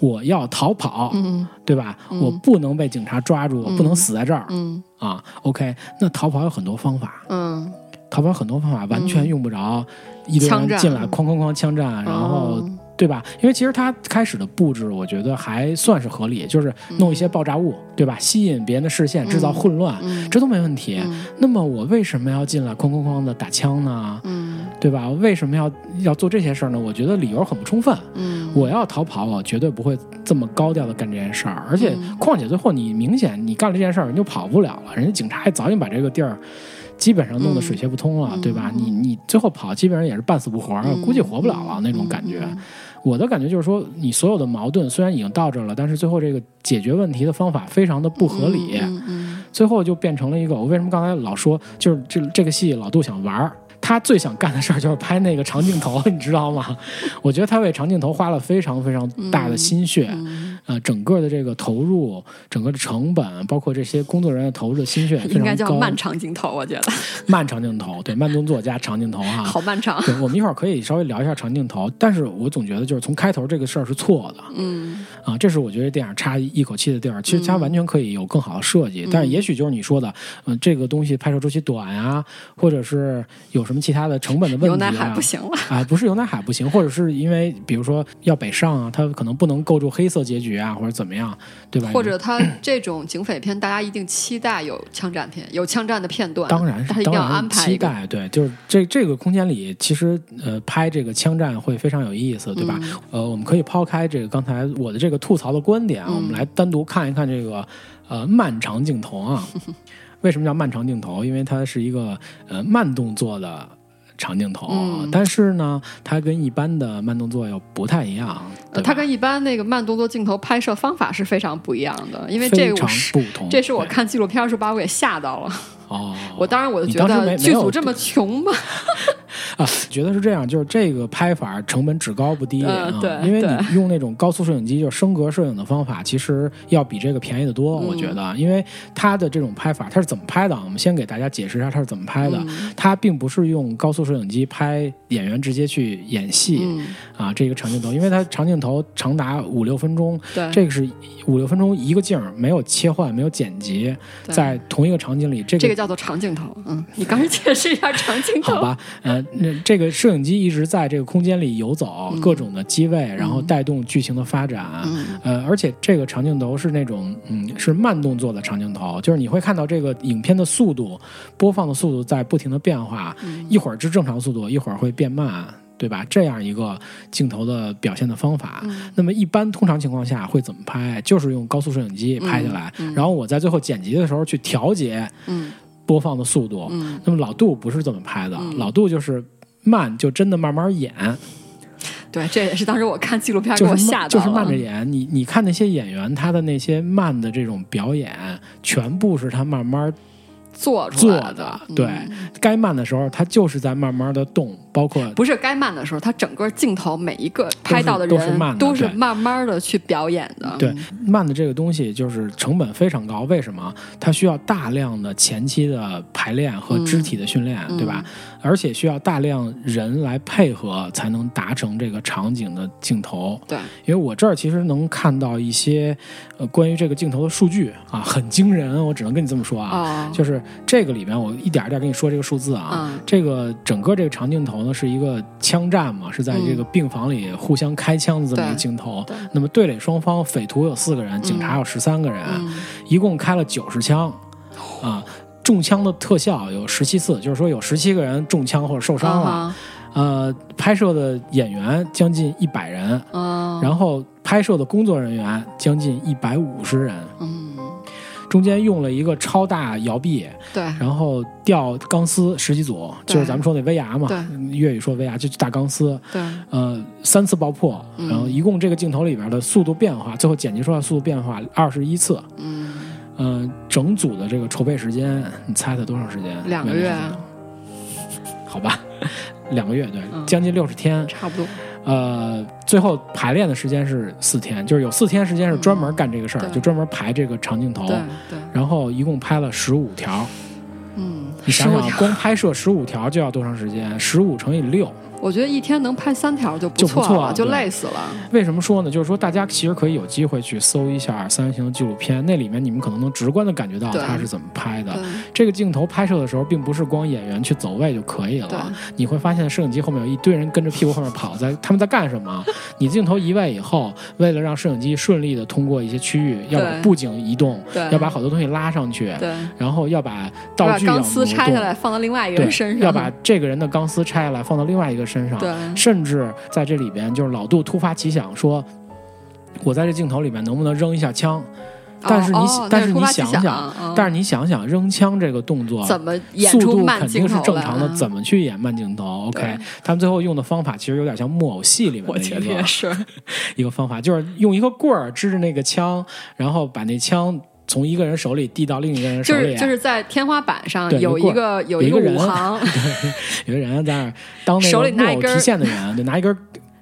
我要逃跑，嗯。对吧？嗯。我不能被警察抓住，我不能死在这儿、嗯。啊。OK，那逃跑有很多方法，嗯，逃跑很多方法，完全用不着一堆人进来哐哐哐枪战，然后。嗯对吧？因为其实他开始的布置，我觉得还算是合理，就是弄一些爆炸物，对吧？吸引别人的视线，制造混乱，嗯这都没问题。嗯那么我为什么要进来哐哐哐的打枪呢？嗯对吧？为什么要要做这些事儿呢？我觉得理由很不充分。嗯，我要逃跑，我绝对不会这么高调的干这件事儿。而且嗯，况且最后你明显你干了这件事儿，你就跑不了了，人家警察也早已经把这个地儿。基本上弄得水泄不通了，嗯对吧？嗯你你最后跑，基本上也是半死不活估计活不了了、那种感觉。我的感觉就是说，你所有的矛盾虽然已经到这儿了，但是最后这个解决问题的方法非常的不合理，最后就变成了一个我为什么刚才老说，就是这这个戏老杜想玩儿。他最想干的事儿就是拍那个长镜头，你知道吗？我觉得他为长镜头花了非常非常大的心血，嗯呃，整个的这个投入、整个的成本，包括这些工作人员投入的心血非应该。叫慢长镜头，我觉得 漫长镜头，对，慢动作加长镜头啊、好漫长。对，我们一会儿可以稍微聊一下长镜头，但是我总觉得就是从开头这个事儿是错的嗯啊，这是我觉得电影差一口气的地儿。其实它嗯完全可以有更好的设计，但是也许就是你说的，嗯、这个东西拍摄周期短呀、或者是有什么其他的成本的问题、啊，牛奶海不行了。啊，不是油奶海不行，或者是因为比如说要北上啊，它可能不能构筑黑色结局啊，或者怎么样，对吧？或者他这种警匪片，大家一定期待有枪战片，有枪战的片段。当然是他一定要安排。期待，对，就是这这个空间里，其实呃拍这个枪战会非常有意思，对吧？嗯呃，我们可以抛开这个刚才我的这个吐槽的观点啊，我们来单独看一看这个呃漫长镜头啊。为什么叫漫长镜头？因为它是一个呃慢动作的。长镜头，嗯但是呢，它跟一般的慢动作又不太一样，呃它跟一般那个慢动作镜头拍摄方法是非常不一样的，因为这个我是不同。这是我看纪录片的时候把我给吓到了。哦，我当然我就觉得剧组这么穷吗？啊，觉得是这样，就是这个拍法成本只高不低、对因为你用那种高速摄影机，就是升格摄影的方法，其实要比这个便宜的多。嗯我觉得，因为它的这种拍法，它是怎么拍的啊？我们先给大家解释一下它是怎么拍的。嗯它并不是用高速摄影机拍演员直接去演戏、嗯，啊，这个长镜头，因为它长镜头长达五六分钟，对，这个是五六分钟一个镜儿，没有切换，没有剪辑，在同一个场景里，这个叫做长镜头。嗯，你刚才解释一下长镜头。好吧，呃，那这个摄影机一直在这个空间里游走，各种的机位，然后带动剧情的发展。嗯呃，而且这个长镜头是那种，嗯，是慢动作的长镜头，就是你会看到这个影片的速度、播放的速度在不停的变化，嗯一会儿是正常速度，一会儿会变慢，对吧？这样一个镜头的表现的方法。嗯那么一般通常情况下会怎么拍？就是用高速摄影机拍下来，然后我在最后剪辑的时候去调节嗯播放的速度。嗯，那么老杜不是这么拍的，老杜就是慢，就真的慢慢演，对，这也是当时我看纪录片给我吓到了。慢就是慢着演。你你看那些演员，他的那些慢的这种表演，全部是他慢慢做出来的。嗯对，该慢的时候，它就是在慢慢的动，包括不是该慢的时候，它整个镜头每一个拍到的人都是人慢的都是慢慢的去表演的。对慢的这个东西就是成本非常高。为什么？它需要大量的前期的排练和肢体的训练，嗯对吧？而且需要大量人来配合，才能达成这个场景的镜头。对，因为我这儿其实能看到一些呃关于这个镜头的数据啊，很惊人，我只能跟你这么说啊。哦，就是这个里面，我一点一点跟你说这个数字啊。嗯这个整个这个长镜头呢，是一个枪战嘛，是在这个病房里互相开枪的这么一个镜头。对那么对垒双方，匪徒有四个人，警察有十三个人，嗯一共开了九十枪，啊，中枪的特效有十七次，就是说有十七个人中枪或者受伤了。啊呃，拍摄的演员将近一百人，嗯，然后拍摄的工作人员将近一百五十人，嗯，中间用了一个超大摇臂，对。然后吊钢丝十几组，就是咱们说那威亚嘛，粤语说威亚就大钢丝，对，呃，三次爆破，嗯。然后一共这个镜头里边的速度变化，最后剪辑出来的速度变化二十一次，嗯，嗯、整组的这个筹备时间，你猜猜多长时间？两个月好吧，两个月，对，嗯将近六十天。差不多。呃，最后排练的时间是四天，就是有四天时间是专门干这个事儿，嗯就专门排这个长镜头。对对，然后一共拍了十五条，嗯，你想想，光拍摄十五条就要多长时间？十五乘以六，我觉得一天能拍三条就不错了，就错了对。累死了。为什么说呢？就是说大家其实可以有机会去搜一下三人行的纪录片，那里面你们可能能直观的感觉到他是怎么拍的。这个镜头拍摄的时候，并不是光演员去走位就可以了，你会发现摄影机后面有一堆人跟着屁股后面跑，在他们在干什么？你镜头移位以后，为了让摄影机顺利的通过一些区域，要把布景移动，要把好多东西拉上去，然后要把道具要钢丝拆下来放到另外一个人身上，要把这个人的钢丝拆下来放到另外一个身上，对甚至在这里边，就是老杜突发奇想说，我在这镜头里面能不能扔一下枪？但是你、哦哦但是你想想，但是你想想扔枪这个动作。怎么速度肯定是正常的，啊怎么去演慢镜头？OK，他们最后用的方法其实有点像木偶戏里面我的一个 一个方法，就是用一个棍儿支着那个枪，然后把那枪从一个人手里递到另一个人手里，就是就是在天花板上有一个有一个人五行。有个人在那儿当那手个木偶里拿一根提线的人，就，拿一根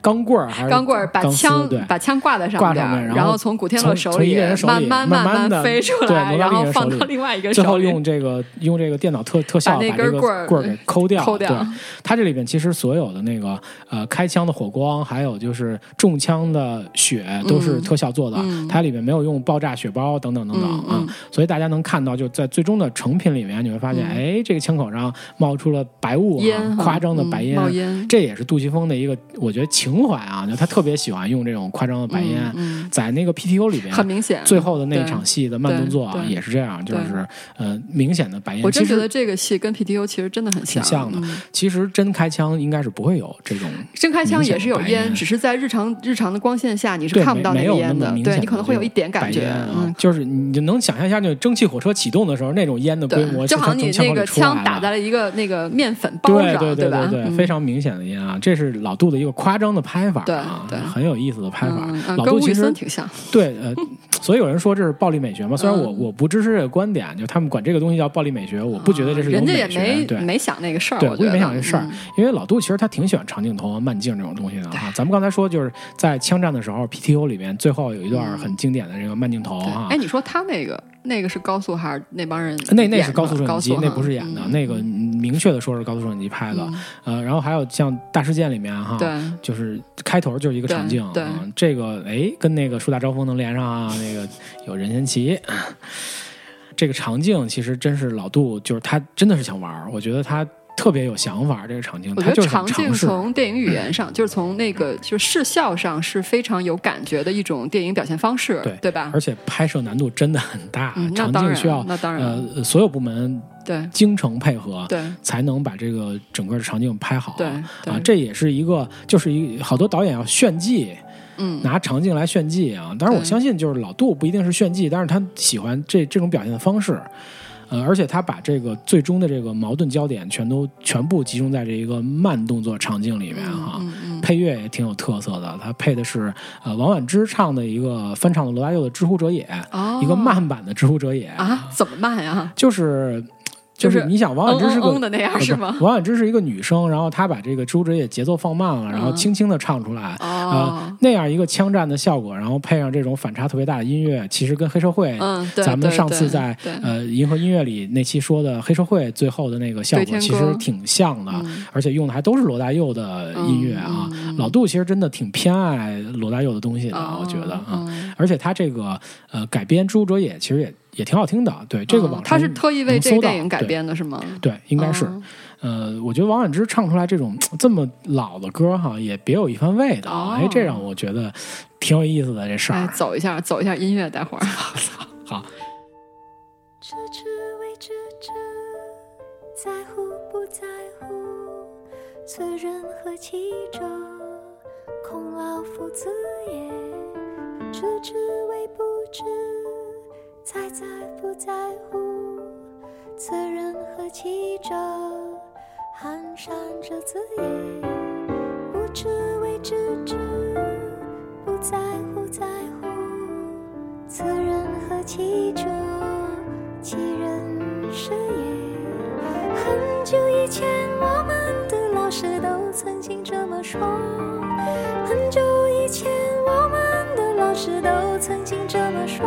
钢棍儿还是钢棍儿，把枪对把枪挂在上面，挂上面然后从古天乐手里慢慢慢地慢飞出来，然后另一个人手里放到另外一个最后。用这个用这个电脑特特效把那把这个根棍儿棍儿给抠掉。抠掉对，它这里边其实所有的那个呃开枪的火光，还有就是中枪的血都是嗯特效做的，嗯它里面没有用爆炸血包等等等等啊、嗯嗯所以大家能看到就在最终的成品里面，你会发现，嗯哎，这个枪口上冒出了白雾、啊，烟夸张的嗯白烟，这也是杜琪峰的一个，我觉得情怀啊，就他特别喜欢用这种夸张的白烟，嗯，在那个 PTO 里边嗯很明显。最后的那对场戏的慢动作啊也是这样，就是呃明显的白烟。我真觉得这个戏跟 PTO 其实真的很像挺像的嗯其实真开枪应该是不会有这种，真开枪也是有烟只是在日常日常的光线下你是看不到那个烟的对你可能会有一点感觉，啊嗯，，就是你就能想象一下那个蒸汽火车启动的时候那种烟的规模，就好像你那个枪打在了一个那个面粉包上，对对对吧？对，嗯非常明显的烟啊，这是老杜的一个夸张的拍法啊，对对。很有意思的拍法。老杜其实森挺像，对，呃，所以有人说这是暴力美学嘛？虽然我嗯。我不支持这个观点，就他们管这个东西叫暴力美学，我不觉得这是人家也没没想那个事儿，对，我也没想这事儿嗯，因为老杜其实他挺喜欢长镜头啊、慢镜这种东西的啊。咱们刚才说就是在枪战的时候，PTO 里面最后有一段很经典的这个慢镜头啊。哎，。你说他那个那个是高速还是那帮人那那是高速摄影，机那不是演的，嗯那个明确的说是高速摄影机拍的。嗯呃，然后还有像大事件里面哈，对就是开头就是一个场景，这个哎跟那个树大招风能连上啊，那个有任贤齐。这个场景其实真是老杜，就是他真的是想玩儿，我觉得他特别有想法。这个场景，我觉得场景。从电影语言上，就是从那个就是视效上是非常有感觉的一种电影表现方式，对对吧？而且拍摄难度真的很大，嗯，那场，景需要那当然，呃所有部门对精诚配合，对才能把这个整个的场景拍好。对对啊，这也是一个，就是一好多导演要炫技，嗯，拿场景来炫技啊。当然，我相信就是老杜不一定是炫技，但是他喜欢这这种表现的方式。呃，而且他把这个最终的这个矛盾焦点全都全部集中在这一个慢动作场景里面哈。嗯嗯配乐也挺有特色的，他配的是呃王婉之唱的一个翻唱的罗大佑的《知乎者也》哦一个慢版的《知乎者也》啊，怎么慢呀？就是就是是你想王婉之是个嗯嗯嗯的那样是吗？王婉之是一个女生，然后她把这个《知乎者也》节奏放慢了，然后嗯轻轻的唱出来，啊呃，，那样一个枪战的效果，然后配上这种反差特别大的音乐，其实跟黑社会，嗯，对，咱们上次在呃银河音乐里那期说的黑社会最后的那个效果，其实挺像的，嗯而且用的还都是罗大佑的音乐啊。老杜其实真的挺偏爱罗大佑的东西的，哦我觉得啊。嗯而且他这个呃改编《知乎者也》其实也也挺好听的，对这个嗯网他是特意为这个电影改编的是吗？对，应该是。嗯呃，我觉得王菀之唱出来这种这么老的歌哈，也别有一番味道。哦哎，这让我觉得挺有意思的这事哎儿，。走一下，走一下音乐，待会儿。好，知 之为知之，在乎不在乎，此人何其者？孔老夫子也。知之为不知，在在不在乎，此人何其者？寒山者子也。不知为知之，不在乎在乎。此人何其者？其人是也。很久以前，我们的老师都曾经这么说。很久以前，我们的老师都曾经这么说。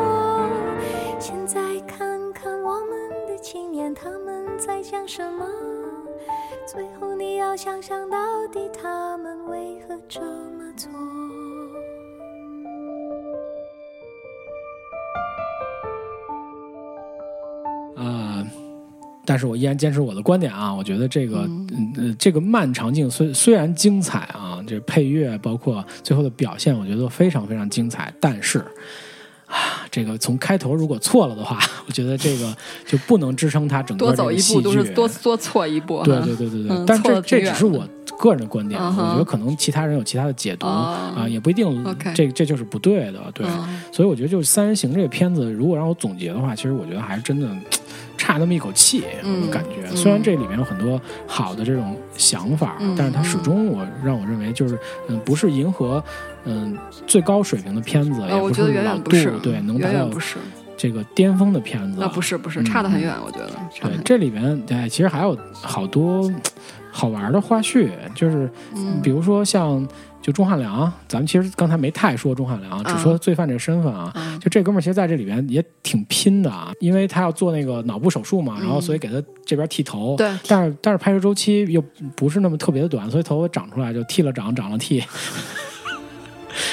现在看看我们的青年，他们在讲什么？最后你要想想到底他们为何这么做。呃，但是我依然坚持我的观点啊，我觉得这个，嗯呃，这个漫长镜虽虽然精彩啊，这配乐包括最后的表现，我觉得都非常非常精彩，但是。啊，这个从开头如果错了的话，我觉得这个就不能支撑它整个多走一步都是这个多戏剧多错一步。对对对对对，嗯但这这只是我个人的观点，我觉得可能其他人有其他的解读、哦啊，也不一定这这就是不对的，对。嗯所以我觉得就是《三人行》这个片子，如果让我总结的话，其实我觉得还是真的差那么一口气，嗯。我感觉。嗯。虽然这里面有很多好的这种想法，嗯。但是它始终我让我认为就是嗯，不是迎合嗯最高水平的片子，也呃，我不觉得远老对能达到这个巅峰的片子。那不是不是，嗯差得很远，我觉得。对，这里面哎，其实还有好多好玩的花絮，就是嗯。比如说像就钟汉良，咱们其实刚才没太说钟汉良，只说罪犯这个身份啊。嗯就这哥们儿，其实在这里边也挺拼的啊，因为他要做那个脑部手术嘛，然后所以给他这边剃头。嗯对但是但是拍摄周期又不是那么特别的短，所以头发长出来就剃了长，长了剃。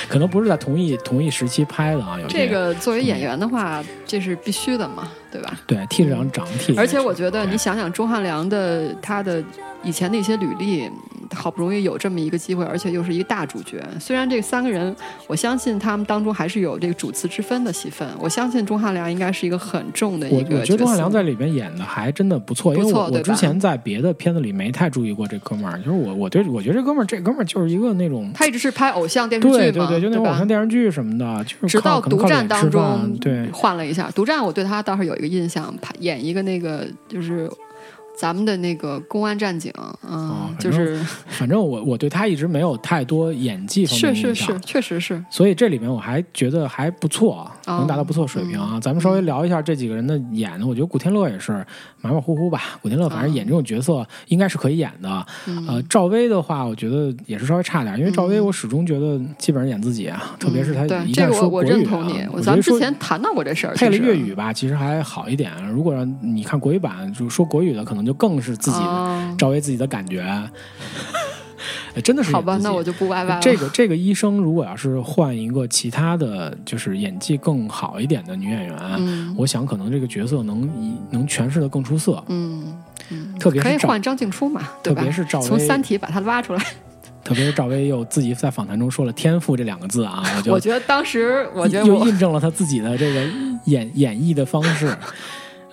可能不是在同一同一时期拍的啊，有这个作为演员的话，这是必须的嘛，对吧？对剃了长，长了剃。而且我觉得，你想想钟汉良的他的以前的一些履历，好不容易有这么一个机会，而且又是一个大主角。虽然这三个人，我相信他们当中还是有这个主次之分的戏份。我相信钟汉良应该是一个很重的一个我觉得钟汉良在里边演的还真的不错，因为我我之前在别的片子里没太注意过这哥们儿，就是我我对我觉得这哥们儿这哥们儿就是一个那种。他一直是拍偶像电视剧嘛，对对对，就那种偶像电视剧什么的，就是直到独占当中对，换了一下。独占我对他倒是有一个印象，拍演一个那个就是咱们的那个公安战警，嗯，哦就是反正我我对他一直没有太多演技方面是是的印象是，确实是。所以这里面我还觉得还不错，哦能达到不错水平啊。咱们稍微聊一下这几个人的演的，我觉得古天乐也是马马虎虎吧。古天乐反正演这种角色应该是可以演的。嗯呃，赵薇的话，我觉得也是稍微差点，因为赵薇我始终觉得基本上演自己啊，特别是她对一旦这个我我说国语啊认同你，我咱们之前谈到过这事儿，配了粤语吧，其实还好一点。如果让你看国语版，就说国语的，可能就更是自己赵薇自己的感觉。哎真的是好吧，那我就不歪歪了。这个这个医生如果要是换一个其他的就是演技更好一点的女演员，嗯我想可能这个角色能以能诠释的更出色。嗯嗯，特别是可以换张静初嘛，对吧？特别是赵薇从《三体》把他挖出来。特别是赵薇又自己在访谈中说了“天赋”这两个字啊，我觉得当时，我觉得又印证了她自己的这个演演绎的方式。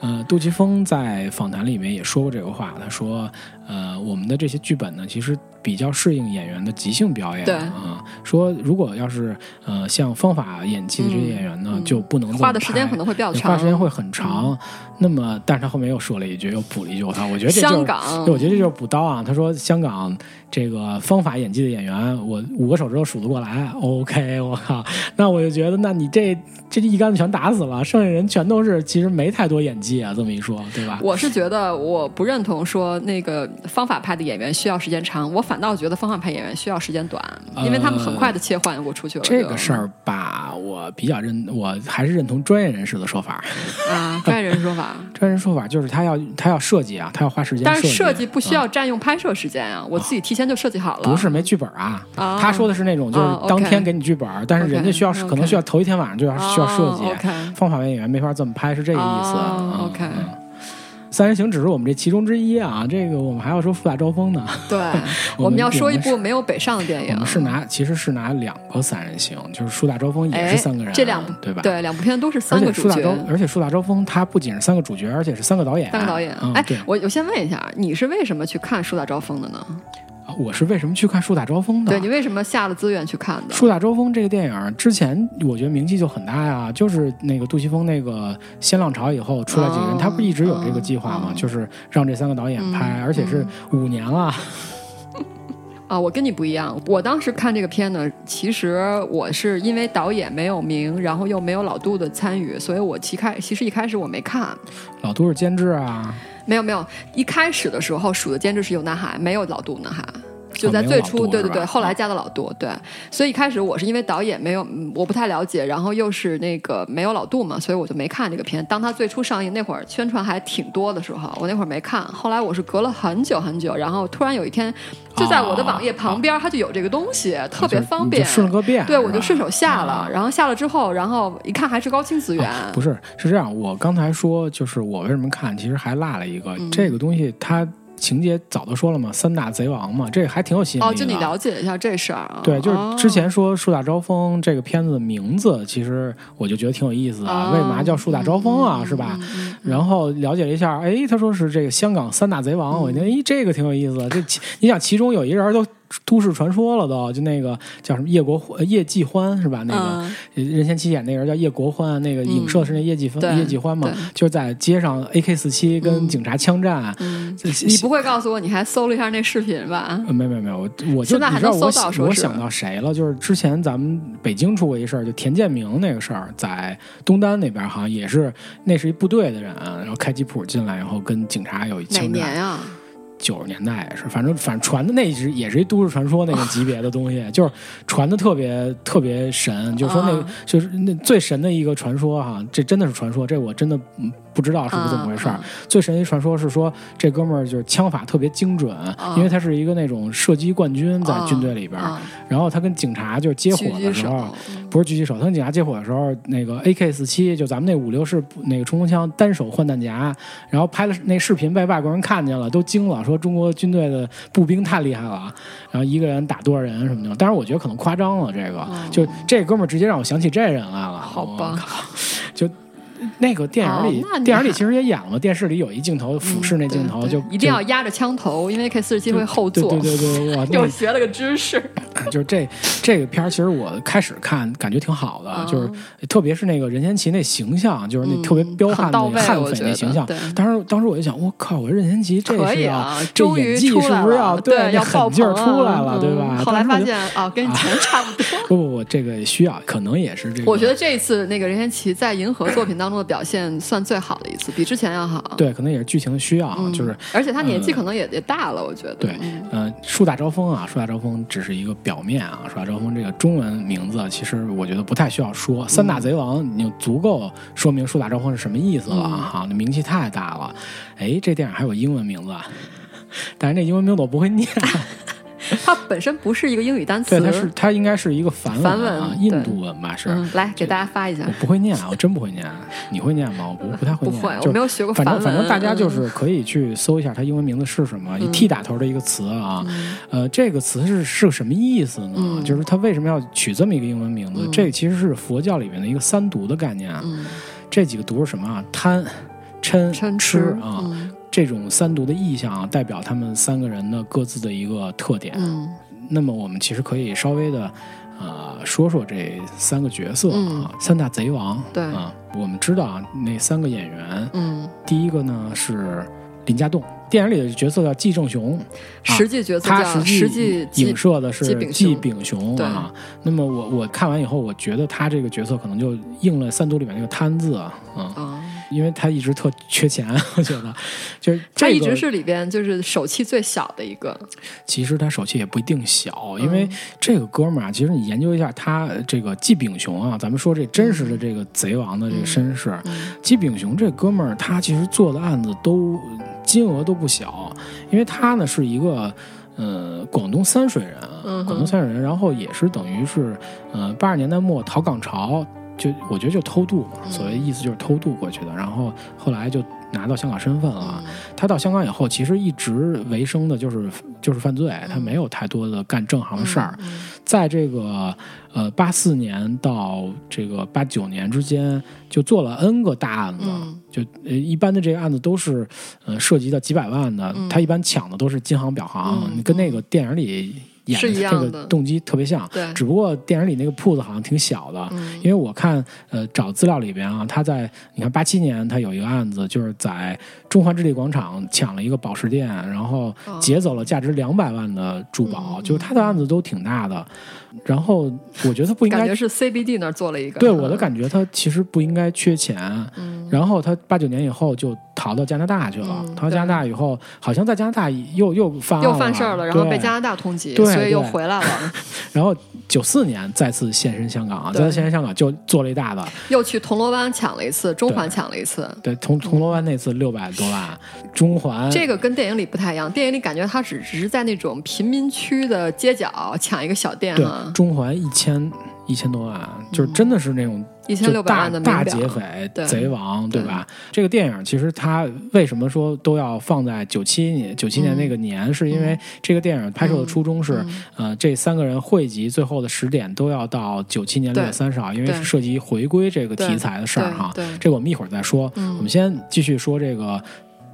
呃，杜琪峰在访谈里面也说过这个话，他说：“呃，我们的这些剧本呢，其实比较适应演员的即兴表演对啊。说如果要是呃像方法演技的这些演员呢，嗯就不能花的时间可能会比较长，花时间会很长。那么，但是他后面又说了一句，又补了一句，我操，我觉得这就是香港，我觉得这就是补刀啊。他说香港这个方法演技的演员，我五个手指头数得过来。OK，我靠，那我就觉得，那你这这一竿子全打死了，剩下人全都是其实没太多演技啊。这么一说，对吧？我是觉得我不认同说那个方法派的演员需要时间长，我反倒觉得方法派演员需要时间短，因为他们很快的切换我出去了。这个事儿吧，我比较认，我还是认同专业人士的说法。啊，专业人士说法。专业人士说法就是他要他要设计啊，他要花时间但是设设计不需要占用拍摄时间啊，我自己提前就设计好了。不是没剧本啊，啊他说的是那种就是当天给你剧本，但是人家需要可能需要头一天晚上就要需要设计方法派演员没法这么拍，是这个意思。OK 嗯三人行只是我们这其中之一啊，这个我们还要说《富大招风》呢。对，我们要说一部没有北上的电影我们。是拿其实是拿两个三人行，就是《树大招风》也哎是三个人，这两部对吧？。对，两部片都是三个主角，，而且树大招风它不仅是三个主角，而且是三个导演。三个导演嗯。哎，，我我先问一下，你是为什么去看《树大招风》的呢？我是为什么去看《树大招风》的？对你为什么下了资源去看的？树大招风这个电影之前，我觉得名气就很大呀，就是那个杜琪峰那个新浪潮以后出来几个人，哦他不一直有这个计划吗？哦就是让这三个导演拍，嗯而且是五年了。啊，我跟你不一样。我当时看这个片呢，其实我是因为导演没有名，然后又没有老杜的参与，所以我其开其实一开始我没看。老杜是监制啊，没有没有，一开始的时候数的监制是有南海，没有老杜南海。就在最初，对对对，后来加的老杜，对，所以一开始我是因为导演没有，嗯我不太了解，然后又是那个没有老杜嘛，所以我就没看这个片。当他最初上映那会儿，宣传还挺多的时候，我那会儿没看。后来我是隔了很久很久，然后突然有一天，就在我的网页旁边，它就有这个东西，特别方便，顺了个便，对，我就顺手下了，啊然后下了之后，然后一看还是高清资源，不是，是这样。我刚才说，就是我为什么看，其实还落了一个、嗯这个东西，它情节早都说了嘛，三大贼王嘛，这还挺有吸引力的。哦，就你了解一下这事儿啊？对，就是哦之前说《树大招风》这个片子的名字，其实我就觉得挺有意思的。哦为嘛叫树大招风啊？嗯是吧？然后了解了一下，哎，他说是这个香港三大贼王，我觉得，哎，这个挺有意思的。这你想，其中有一人都都市传说了都，就那个叫什么叶国呃叶继欢是吧？那个、嗯任贤齐演那个人叫叶国欢，那个影射是那叶继欢、对叶继欢嘛，就是在街上 AK 四七跟警察枪战。你不会告诉我你还搜了一下那视频吧？呃没没没有，我我就现在还搜到我想到谁了？就是之前咱们北京出过一事儿，就田建明那个事儿，在东单那边好像也是，那是一部队的人，然后开吉普进来，然后跟警察有一哪枪战。年呀？九十年代也是，反正反正传的那是也是一都市传说那个级别的东西，就是传的特别特别神，就是说那个、啊。就是那最神的一个传说哈，这真的是传说，这我真的嗯不知道是不是这么回事最神奇传说是说这哥们儿就是枪法特别精准，因为他是一个那种射击冠军在军队里边然后他跟警察就是接火的时候。不是狙击手，他跟警察接火的时候，那个 AK 四七就咱们那五六式那个冲锋枪单手换弹夹，然后拍了那视频被外国人看见了，都惊了，说中国军队的步兵太厉害了，然后一个人打多少人什么的。当然，我觉得可能夸张了，这个、就这哥们儿直接让我想起这人来了。好吧，就。那个电影里，电影里其实也演了，电视里有一镜头，俯视那镜头就一定要压着枪头，因为 K 四十七会后坐。对对对对，我，又学了个知识。就是这这个片儿，其实我开始看感觉挺好的，嗯就是特别是那个任贤齐那形象，就是那特别彪悍的悍匪我那形象对。当时当时我就想，我靠，我说任贤齐这是要、啊，这终于演技是不是要对那要爆狠劲儿出来了，嗯对吧？后来发现啊，跟以前差不多。不不不，这个需要，可能也是这个。我觉得这一次那个任贤齐在银河作品当中的表现算最好的一次，比之前要好。对，可能也是剧情的需要，嗯，就是而且他年纪呃可能也、也大了，我觉得。对嗯，呃，树大招风啊，树大招风只是一个表面啊。树大招风这个中文名字，其实我觉得不太需要说。三大贼王，你就足够说明树大招风是什么意思了啊哈。那名气太大了。哎，这电影还有英文名字，但是那英文名字我不会念。它本身不是一个英语单词。对，它是它应该是一个梵文梵文啊，印度文吧是。嗯，来给大家发一下我。不会念，我真不会念。你会念吗？我不不太会念。不会，我没有学过反。正反正大家就嗯是可以去搜一下它英文名字是什么，以 T 打头的一个词啊。呃，这个词是是个什么意思呢？嗯就是它为什么要取这么一个英文名字？嗯这个其实是佛教里面的一个三毒的概念。嗯，这几个毒是什么啊？贪、嗔、嗔痴啊。嗯这种三毒的意象啊，代表他们三个人的各自的一个特点。嗯。那么我们其实可以稍微的。呃，说说这三个角色啊，嗯。三大贼王。对。啊，我们知道啊，那三个演员，嗯，第一个呢是林家栋，电影里的角色叫季正雄，实际角色叫他实实际际影射的是季炳雄。啊。那么我我看完以后，我觉得他这个角色可能就应了三毒里面那个贪字啊，嗯，啊，因为他一直特缺钱，我觉得就是 这个他一直是里边就是手气最小的一个。其实他手气也不一定小，嗯因为这个哥们儿啊，其实你研究一下他这个季炳雄啊，咱们说这真实的这个贼王的这个身世，嗯季炳雄这哥们儿，他其实做的案子都金额都不小，因为他呢是一个。呃，广东三水人，广东三水人，然后也是等于是，呃，八十年代末逃港潮，就我觉得就偷渡嘛，嗯所谓意思就是偷渡过去的，然后后来就拿到香港身份了。嗯他到香港以后，其实一直为生的就是就是犯罪，他没有太多的干正行的事儿。嗯在这个呃八四年到这个八九年之间，就做了 N 个大案子。嗯就呃一般的这个案子都是呃涉及到几百万的，嗯他一般抢的都是金行表行，嗯跟那个电影里演的这个动机特别像。对只不过电影里那个铺子好像挺小的，嗯因为我看呃找资料里边啊，他在你看八七年他有一个案子，就是在中环置地广场抢了一个宝石店，然后劫走了价值两百万的珠宝，嗯就是他的案子都挺大的。然后我觉得他不应该感觉是 CBD 那儿做了一个。对我的感觉，他其实不应该缺钱。嗯然后他八九年以后就逃到加拿大去了。嗯逃到加拿大以后，好像在加拿大又又犯案又犯事儿了，然后被加拿大通缉，对所以又回来了，然后九四年再次现身香港，对再次现身香港就做了一大的。又去铜锣湾抢了一次，中环抢了一次。对，铜铜锣湾那次六百多万，中环这个跟电影里不太一样，电影里感觉他只只是在那种贫民区的街角抢一个小店对哈，中环一千一千多万，就是真的是那种一千六百万的就大大劫匪、对。贼王，对。对吧？这个电影其实它为什么说都要放在九七年九七年那个年，是因为这个电影拍摄的初衷是，嗯。呃，这三个人汇集最后的十点都要到九七年六月三十号，因为是涉及回归这个题材的事儿哈。这个我们一会儿再说，嗯。我们先继续说这个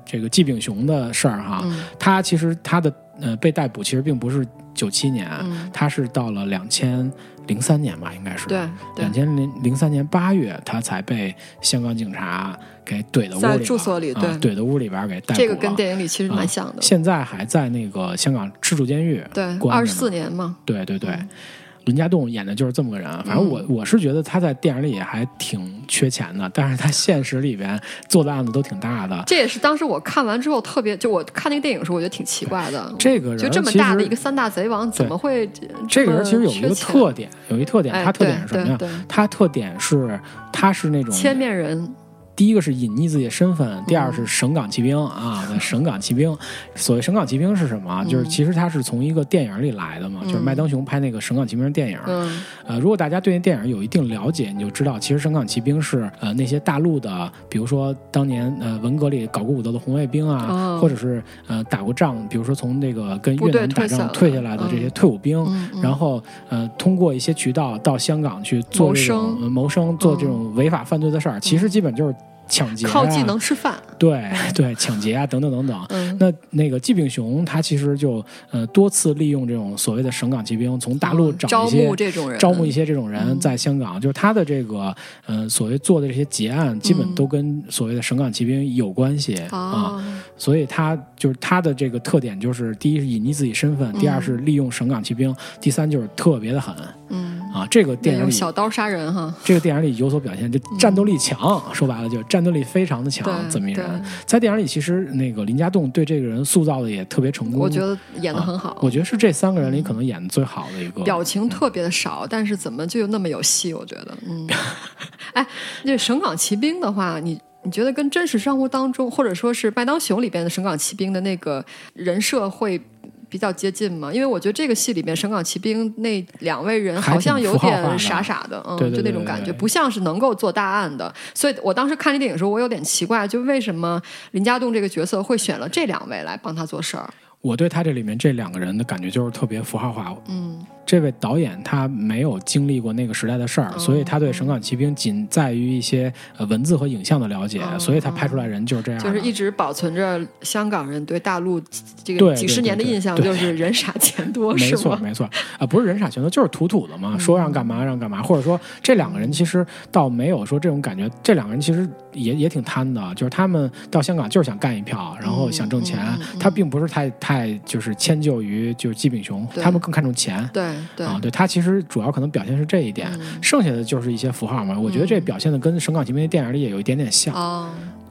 这个季炳雄的事儿哈。嗯。他其实他的呃被逮捕其实并不是九七年，嗯。他是到了两千零三年吧，应该是。对对。两，千零零三年八月，他才被香港警察给怼到屋里了，在住所里啊对。怼到屋里边给逮捕了。这个跟电影里其实蛮啊像的。现在还在那个香港赤柱监狱，对，二十四年嘛，对对对。嗯林家栋演的就是这么个人，反正我、我是觉得他在电影里还挺缺钱的，但是他现实里边做的案子都挺大的。这也是当时我看完之后特别，就我看那个电影的时候，我觉得挺奇怪的。这个人就这么大的一个三大贼王，怎么会这个人其实有一个特点，有一特点，哎他特点是什么呀？他特点是他是那种千面人？第一个是隐匿自己的身份，第二是嗯省港骑兵啊，那省港骑兵。所谓省港骑兵是什么？啊？就是其实他是从一个电影里来的嘛，就是麦当雄拍那个省港骑兵电影。嗯。呃，如果大家对那电影有一定了解，你就知道，其实省港骑兵是呃那些大陆的，比如说当年呃文革里搞过武斗的红卫兵啊，哦。或者是呃打过仗，比如说从那个跟越南打仗退下来的这些退伍兵，然后呃通过一些渠道到香港去做这种谋生。呃谋生，做这种违法犯罪的事儿，其实基本就是抢劫、啊，靠技能吃饭。对对抢劫啊等等等等。嗯，那那个季炳雄他其实就呃多次利用这种所谓的省港骑兵，从大陆找嗯招一些募这种人，招募一些这种人嗯。在香港，就是他的这个呃所谓做的这些结案，基本嗯。都跟所谓的省港骑兵有关系啊。啊，所以他就是他的这个特点就是，第一是隐匿自己身份，第二是利用省港骑兵，第三就是特别的狠。嗯，啊。这个电影里小刀杀人哈，这个电影里有所表现，就战斗力强，说白了就是战斗力非常的强，对这么一人。在电影里，其实那个林家栋对这个人塑造的也特别成功。我觉得演的很好。啊我觉得是这三个人里可能演的最好的一个。表情特别的少，但是怎么就那么有戏？我觉得，嗯，哎，这省港奇兵的话，你你觉得跟真实生活当中，或者说是麦当雄里边的省港骑兵的那个人设会比较接近嘛？因为我觉得这个戏里面省港骑兵那两位人好像有点傻傻的，嗯，对对就那种感觉，不像是能够做大案的。所以我当时看这电影的时候，我有点奇怪，就为什么林家栋这个角色会选了这两位来帮他做事儿？我对他这里面这两个人的感觉就是特别符号化。嗯，这位导演他没有经历过那个时代的事儿，哦所以他对省港奇兵仅在于一些呃文字和影像的了解，哦所以他拍出来人就是这样。就是一直保存着香港人对大陆这个几十年的印象，就是人傻钱多，没是吗？错没错啊、不是人傻钱多，就是土土的嘛，说让干嘛让干嘛，或者说这两个人其实倒没有说这种感觉，这两个人其实也也挺贪的，就是他们到香港就是想干一票，然后想挣钱，他并不是太太就是迁就于就是季炳雄，他们更看重钱。对对，啊，对他其实主要可能表现是这一点，嗯。剩下的就是一些符号嘛。我觉得这表现的跟《省港骑兵》的电影里也有一点点像，哦，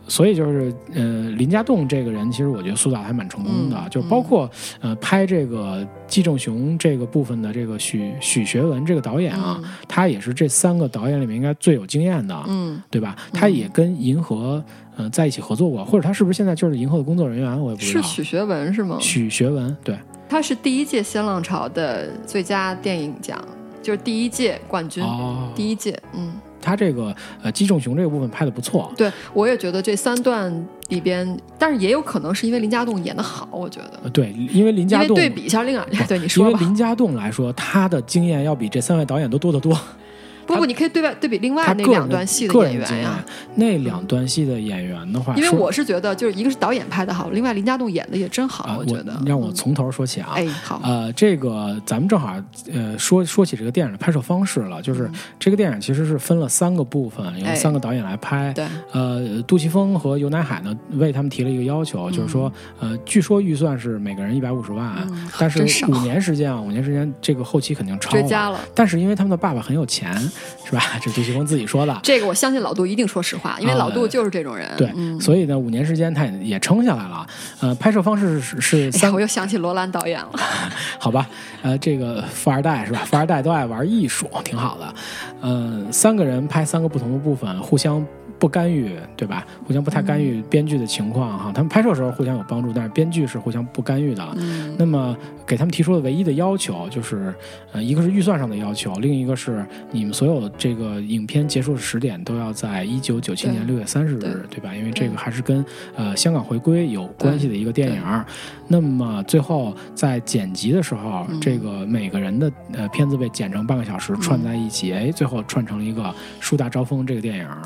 所以就是呃，林家栋这个人，其实我觉得塑造得还蛮成功的，嗯就包括呃拍这个季正雄这个部分的这个许许学文这个导演啊，他也是这三个导演里面应该最有经验的，嗯，对吧？他也跟银河呃在一起合作过，或者他是不是现在就是银河的工作人员，我也不知道。是许学文是吗？许学文，对，他是第一届新浪潮的最佳电影奖，就是第一届冠军，哦，第一届，嗯。他这个呃季正雄这个部分拍的不错，对，我也觉得这三段里边，但是也有可能是因为林家栋演的好，我觉得，呃对，因为林家栋为对比一下另外，对你说吧，为林家栋来说，他的经验要比这三位导演都多得多。不不，你可以对外对比另外那两段戏的演员呀那两段戏的演员的话，因为我是觉得，就是一个是导演拍的好，另外林家栋演的也真好，啊，我觉得。嗯让我从头说起啊。哎好，呃，这个咱们正好呃说说起这个电影的拍摄方式了，就是这个电影其实是分了三个部分，由嗯哎三个导演来拍。对，呃，杜琪峰和尤乃海呢为他们提了一个要求，就是说，呃，据说预算是每个人一百五十万，但是五年时间啊，五年时间这个后期肯定超了，但是因为他们的爸爸很有钱，是吧？这杜琪峰自己说的。这个我相信老杜一定说实话，因为啊老杜就是这种人。对，嗯。所以呢，五年时间他也也撑下来了。呃，拍摄方式是是三，我又想起罗兰导演了。好吧，呃，这个富二代是吧？富二代都爱玩艺术，挺好的。呃、三个人拍三个不同的部分，互相不干预，对吧？互相不太干预编剧的情况哈。他们拍摄的时候互相有帮助，但是编剧是互相不干预的。嗯那么给他们提出的唯一的要求就是，呃，一个是预算上的要求，另一个是你们所有这个影片结束的时点都要在一九九七年六月三十日，对吧？因为这个还是跟呃香港回归有关系的一个电影儿。那么最后在剪辑的时候，嗯这个每个人的呃片子被剪成半个小时串在一起，哎，最后串成了一个《树大招风》这个电影儿。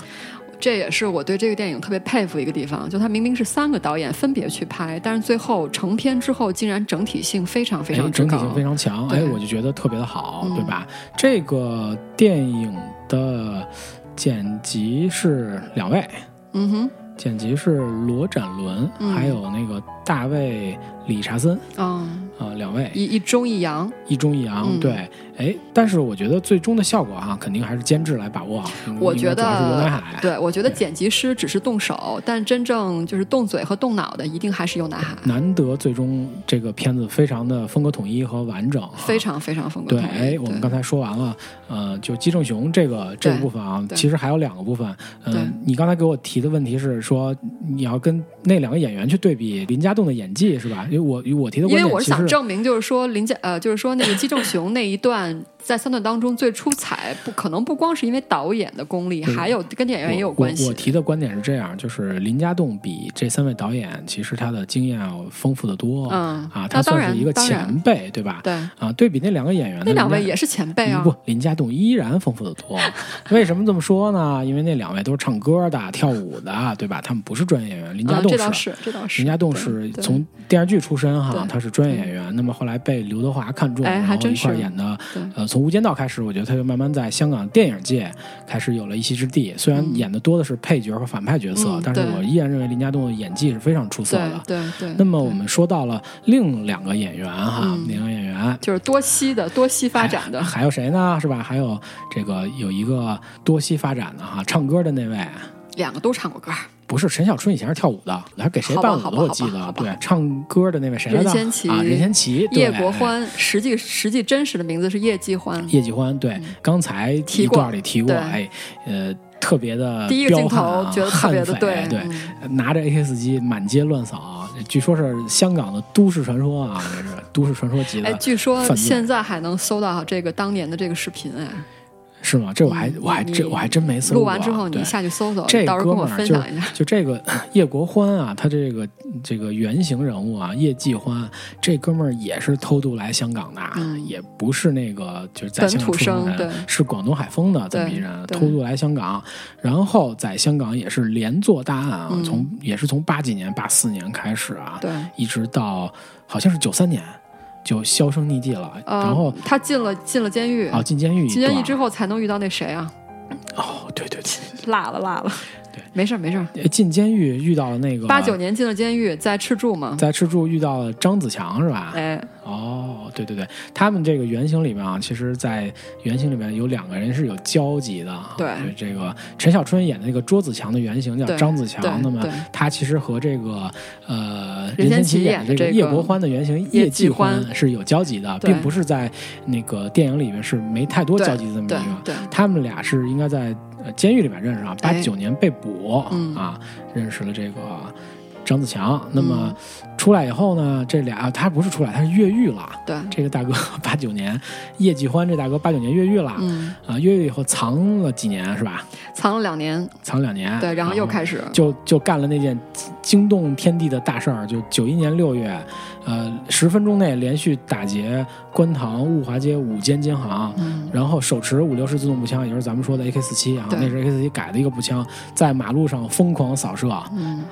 这也是我对这个电影特别佩服一个地方，就它明明是三个导演分别去拍，但是最后成片之后竟然整体性非常非哎，常强。整体性非常强，哎，我就觉得特别的好，嗯对吧？这个电影的剪辑是两位，嗯哼，剪辑是罗展伦，嗯还有那个大卫理查森。啊、啊、两位。一一中一阳，一中一阳，嗯。对，哎，但是我觉得最终的效果哈、肯定还是监制来把握好。我觉得，对，我觉得剪辑师只是动手，但真正就是动嘴和动脑的，一定还是有南海，难得最终这个片子非常的风格统一和完整、啊，非常非常风格对，统一。哎，我们刚才说完了，呃，就姬正雄这个这个部分啊，其实还有两个部分。对。嗯、你刚才给我提的问题是说，你要跟那两个演员去对比林家栋的演技是吧？因为我我提的因为我是想证明，就是说林家呃，就是说那个姬正雄那一段在三段当中最出彩，不可能不光是因为导演的功力，还有跟演员也有关系。我。我提的观点是这样，就是林家栋比这三位导演其实他的经验要丰富的多。嗯啊，他算是一个前辈，对吧？对，啊，对比那两个演员呢，那两位也是前辈啊。不，林家栋依然丰富的多。为什么这么说呢？因为那两位都是唱歌的、跳舞的，对吧？他们不是专业演员，林家嗯，栋这倒是，这倒是。林家栋是从电视剧出身哈，他是专业演员。那么后来被刘德华看中，哎然后演的。呃，从《无间道》开始，我觉得他就慢慢在香港电影界开始有了一席之地。虽然嗯演的多的是配角和反派角色，嗯但是我依然认为林家栋的演技是非常出色对的。对对。那么我们说到了另两个演员哈，嗯两个演员。就是多栖的、多栖发展的还，还有谁呢？是吧？还有这个有一个多栖发展的哈，唱歌的那位，两个都唱过歌。不是陈小春以前是跳舞的，还给谁伴舞的？我记得，对，唱歌的那位谁来着？任贤齐。啊，任贤齐，对。叶国。欢，实际实际真实的名字是叶继欢。叶继欢，对，刚才一段里提过，对哎，呃，特别的第一个镜头觉得特别的对。对，嗯。拿着 AK 四机满街乱扫，据说是香港的都市传说啊，这是都市传说级哎，的，据说现在还能搜到这个当年的这个视频哎，是吗？这我还嗯我还你真我还真没搜过。录完之后你对下去搜搜，这到时候跟我分享一下。就这个 叶国欢啊，他这个这个原型人物啊，叶继欢，这哥们儿也是偷渡来香港的，嗯也不是那个就是在香港出生生对人，是广东海丰的这么一人，偷渡来香港，然后在香港也是连做大案啊，嗯从也是从八几年、八四年开始啊，对，一直到好像是九三年就销声匿迹了，呃，然后他进了进了监狱，啊进监狱进监狱之后才能遇到那谁啊？哦，对对对。辣了辣了，对，没事儿没事儿。进监狱遇到了那个八九年进了监狱，在赤柱嘛，在赤柱遇到了张子强是吧？哎，哦，对对对，他们这个原型里面啊，其实，在原型里面有两个人是有交集的啊。对这个陈小春演的那个桌子强的原型叫张子强，那么他其实和这个呃任贤齐演的这个叶国欢的原型叶叶继继欢是有交集的，并不是在那个电影里面是没太多交集的这么一个。对，他们俩是应该在呃监狱里面认识啊，八哎。九年被捕、嗯。啊，认识了这个张子强。那嗯么出来以后呢，这俩他不是出来，他是越狱了。对，这个大哥 八九年，叶继欢这大哥八九年越狱了、嗯，啊，越狱以后藏了几年是吧？藏了两年，藏两年，对，然后又开始，就就干了那件惊动天地的大事儿，就九一年六月，呃，十分钟内连续打劫观塘物华街五间监行，嗯，然后手持五六式自动步枪，也就是咱们说的 AK 四七啊，那是 AK 四七改的一个步枪，在马路上疯狂扫射，嗯，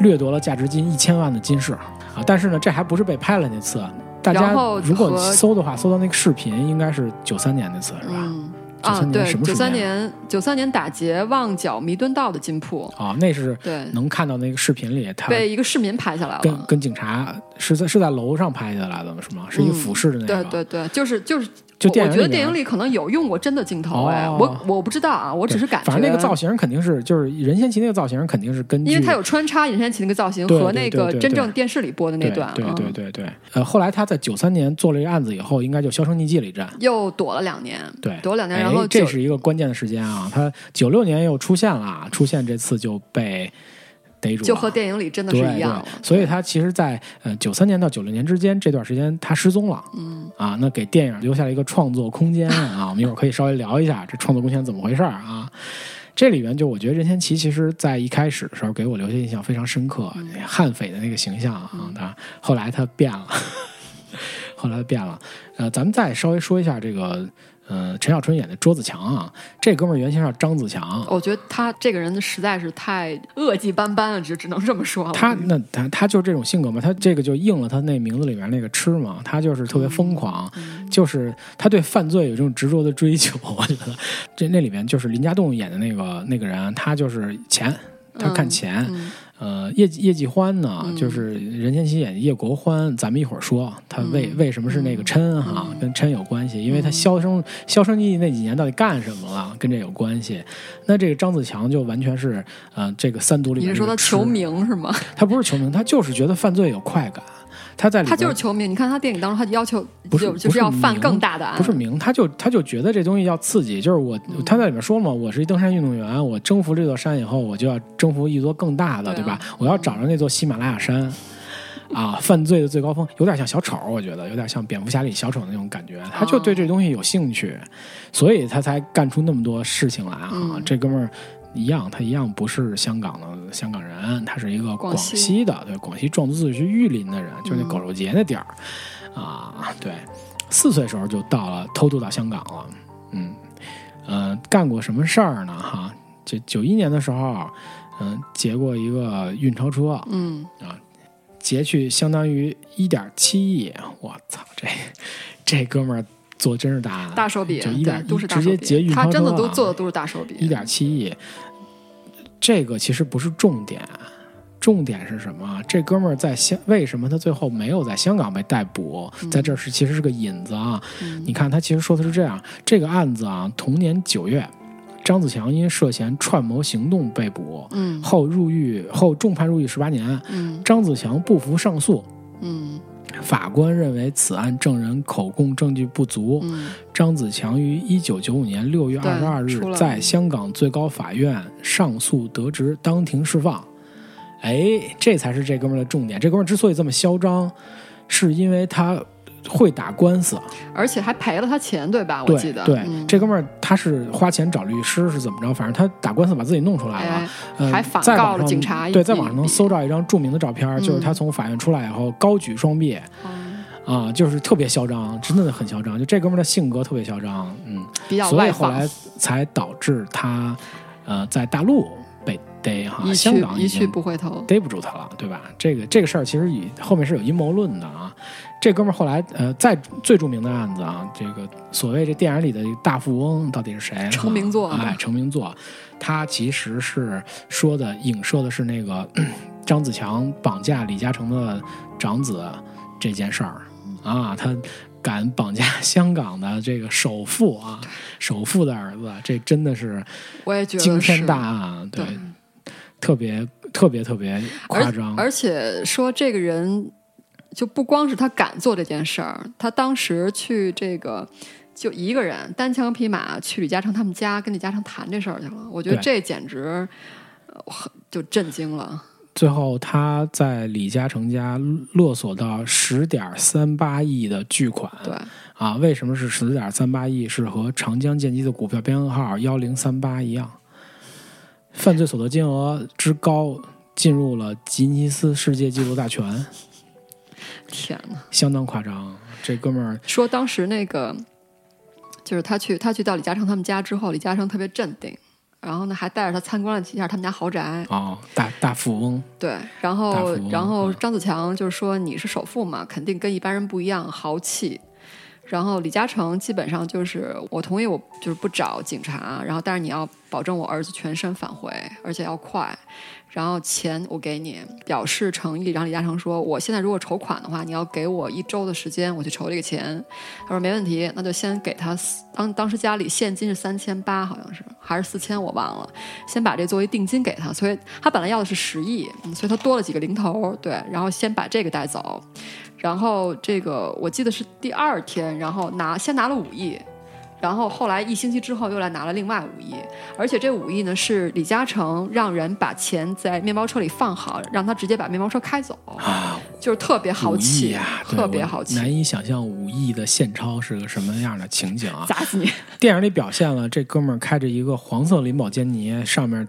掠夺了价值近一千万的金饰啊！但是呢，这还不是被拍了那次，大家如果搜的话，搜到那个视频应该是九三年那次是吧？嗯。93啊，对，九三年，九三年打劫旺角弥敦道的金铺，啊，那是对，能看到那个视频里他被一个市民拍下来了。跟跟警察是在是在楼上拍下来的吗？是吗？是一个俯视的那个，对对对，就是就是就我觉得电影里可能有用过真的镜头，哎，哦我我不知道啊，我只是感觉，反正那个造型肯定是就是任贤齐那个造型肯定是根据，因为他有穿插任贤齐那个造型和那个真正电视里播的那段，对嗯对对对。呃，后来他在九三年做了这个案子以后，应该就销声匿迹了一阵。又躲了两年，对，躲了两年，哎然后就这是一个关键的时间啊。他九六年又出现了，出现这次就被逮住，就和电影里真的是对一样。所以他其实在，呃九三年到九六年之间这段时间，他失踪了。嗯啊，那给电影留下了一个创作空间啊。我们一会儿可以稍微聊一下这创作空间怎么回事儿啊。这里面就我觉得任贤齐其实在一开始的时候给我留下印象非常深刻，嗯悍匪的那个形象啊，他后来他变了，后来他变了。呃，咱们再稍微说一下这个，呃，陈小春演的桌子强啊，这哥们儿原先叫张子强，我觉得他这个人实在是太恶迹斑斑了，只只能这么说了。他那他他就是这种性格嘛，他这个就应了他那名字里面那个吃嘛，他就是特别疯狂，嗯就是他对犯罪有这种执着的追求。我觉得这那里面就是林家栋演的那个那个人，他就是钱，他看钱。嗯呃，叶叶继欢呢，嗯就是任贤齐演的叶国欢，咱们一会儿说他为、嗯为什么是那个琛哈，嗯跟琛有关系，因为他销声销声匿迹那几年到底干什么了，跟这有关系。那这个张子强就完全是呃，这个三独里你是说他求名是吗？他不是求名，他就是觉得犯罪有快感。他在里他就是球迷。你看他电影当中，他要求不是就就是要犯更大的案，不是名，他就他就觉得这东西要刺激，就是我嗯他在里面说了嘛，我是一登山运动员，我征服这座山以后，我就要征服一座更大的，对吧？我要找着那座喜马拉雅山。啊，犯罪的最高峰有点像小丑，我觉得有点像蝙蝠侠里小丑的那种感觉，他就对这东西有兴趣，所以他才干出那么多事情来啊。嗯这哥们儿一样，他一样不是香港的香港人，他是一个广广西西的，对，广西壮族自治区玉林的人，就是那嗯狗肉节那地儿、啊，对，四岁时候就到了偷渡到香港了，嗯，呃，干过什么事儿呢？哈，这九一年的时候，嗯、劫过一个运钞车，嗯。啊，劫去相当于一点七亿，我操，这这哥们儿做真是大案，大手笔，就一点都是大直接手笔，劫运钞他真的都做的都是大手笔，一点七亿，这个其实不是重点，重点是什么？这哥们儿在香，为什么他最后没有在香港被逮捕？在这儿是其实是个引子啊。嗯你看，他其实说的是这样：这个案子啊，同年九月，张子强因涉嫌串谋行动被捕，嗯后入狱后重判入狱十八年。嗯张子强不服上诉，嗯法官认为此案证人口供证据不足，嗯张子强于一九九五年六月对二十二日在香港最高法院上诉得直，当庭释放。哎，这才是这哥们儿的重点。这哥们儿之所以这么嚣张，是因为他会打官司。而且还赔了他钱，对吧？我记得，对，嗯这哥们儿他是花钱找律师是怎么着？反正他打官司把自己弄出来了。哎，呃还反告了警察对，在网上能搜到一张著名的照片，就是嗯他从法院出来以后高举双臂。嗯啊，就是特别嚣张，真的很嚣张。就这哥们儿的性格特别嚣张，嗯，比较所以后来，才导致他，呃，在大陆被逮哈，香港一去不回头，逮不住他了，对吧？这个这个事儿其实以后面是有阴谋论的啊。这哥们儿后来呃，在最著名的案子啊，这个所谓这电影里的大富翁到底是谁？成名作哎，成名作，他其实是说的影射的是那个 张子强绑架李嘉诚的长子这件事儿啊，他。敢绑架香港的这个首富啊，首富的儿子，这真的是我也觉得惊天大案，对，对特别特别特别夸张，而且说这个人就不光是他敢做这件事儿，他当时去这个就一个人单枪匹马去李嘉诚他们家跟李嘉诚谈这事儿去了，我觉得这简直呃很就震惊了。最后他在李嘉诚家勒索到十点三八亿的巨款，对，啊，为什么是十点三八亿？是和长江建机的股票编号幺零三八一样，犯罪所得金额之高，进入了吉尼斯世界纪录大全，天哪！相当夸张。这哥们儿说当时那个就是他去他去到李嘉诚他们家之后，李嘉诚特别镇定，然后呢还带着他参观了几下他们家豪宅。哦，大大富翁，对，然后然后张子强就是说你是首富嘛，肯定跟一般人不一样，豪气。然后李嘉诚基本上就是我同意，我就是不找警察，然后但是你要保证我儿子全身返回，而且要快。然后钱我给你，表示诚意。然后李嘉诚说：“我现在如果筹款的话，你要给我一周的时间，我去筹这个钱。”他说：“没问题，那就先给他当当时家里现金是三千八，好像是还是四千，我忘了。先把这作为定金给他，所以他本来要的是十亿，所以他多了几个零头，对。然后先把这个带走，然后这个我记得是第二天，然后拿先拿了五亿。”然后后来一星期之后又来拿了另外五亿，而且这五亿呢是李嘉诚让人把钱在面包车里放好，让他直接把面包车开走，啊，就是特别豪气，啊，特别豪气，难以想象五亿的现钞是个什么样的情景啊！砸死你！电影里表现了这哥们儿开着一个黄色林宝坚尼，上面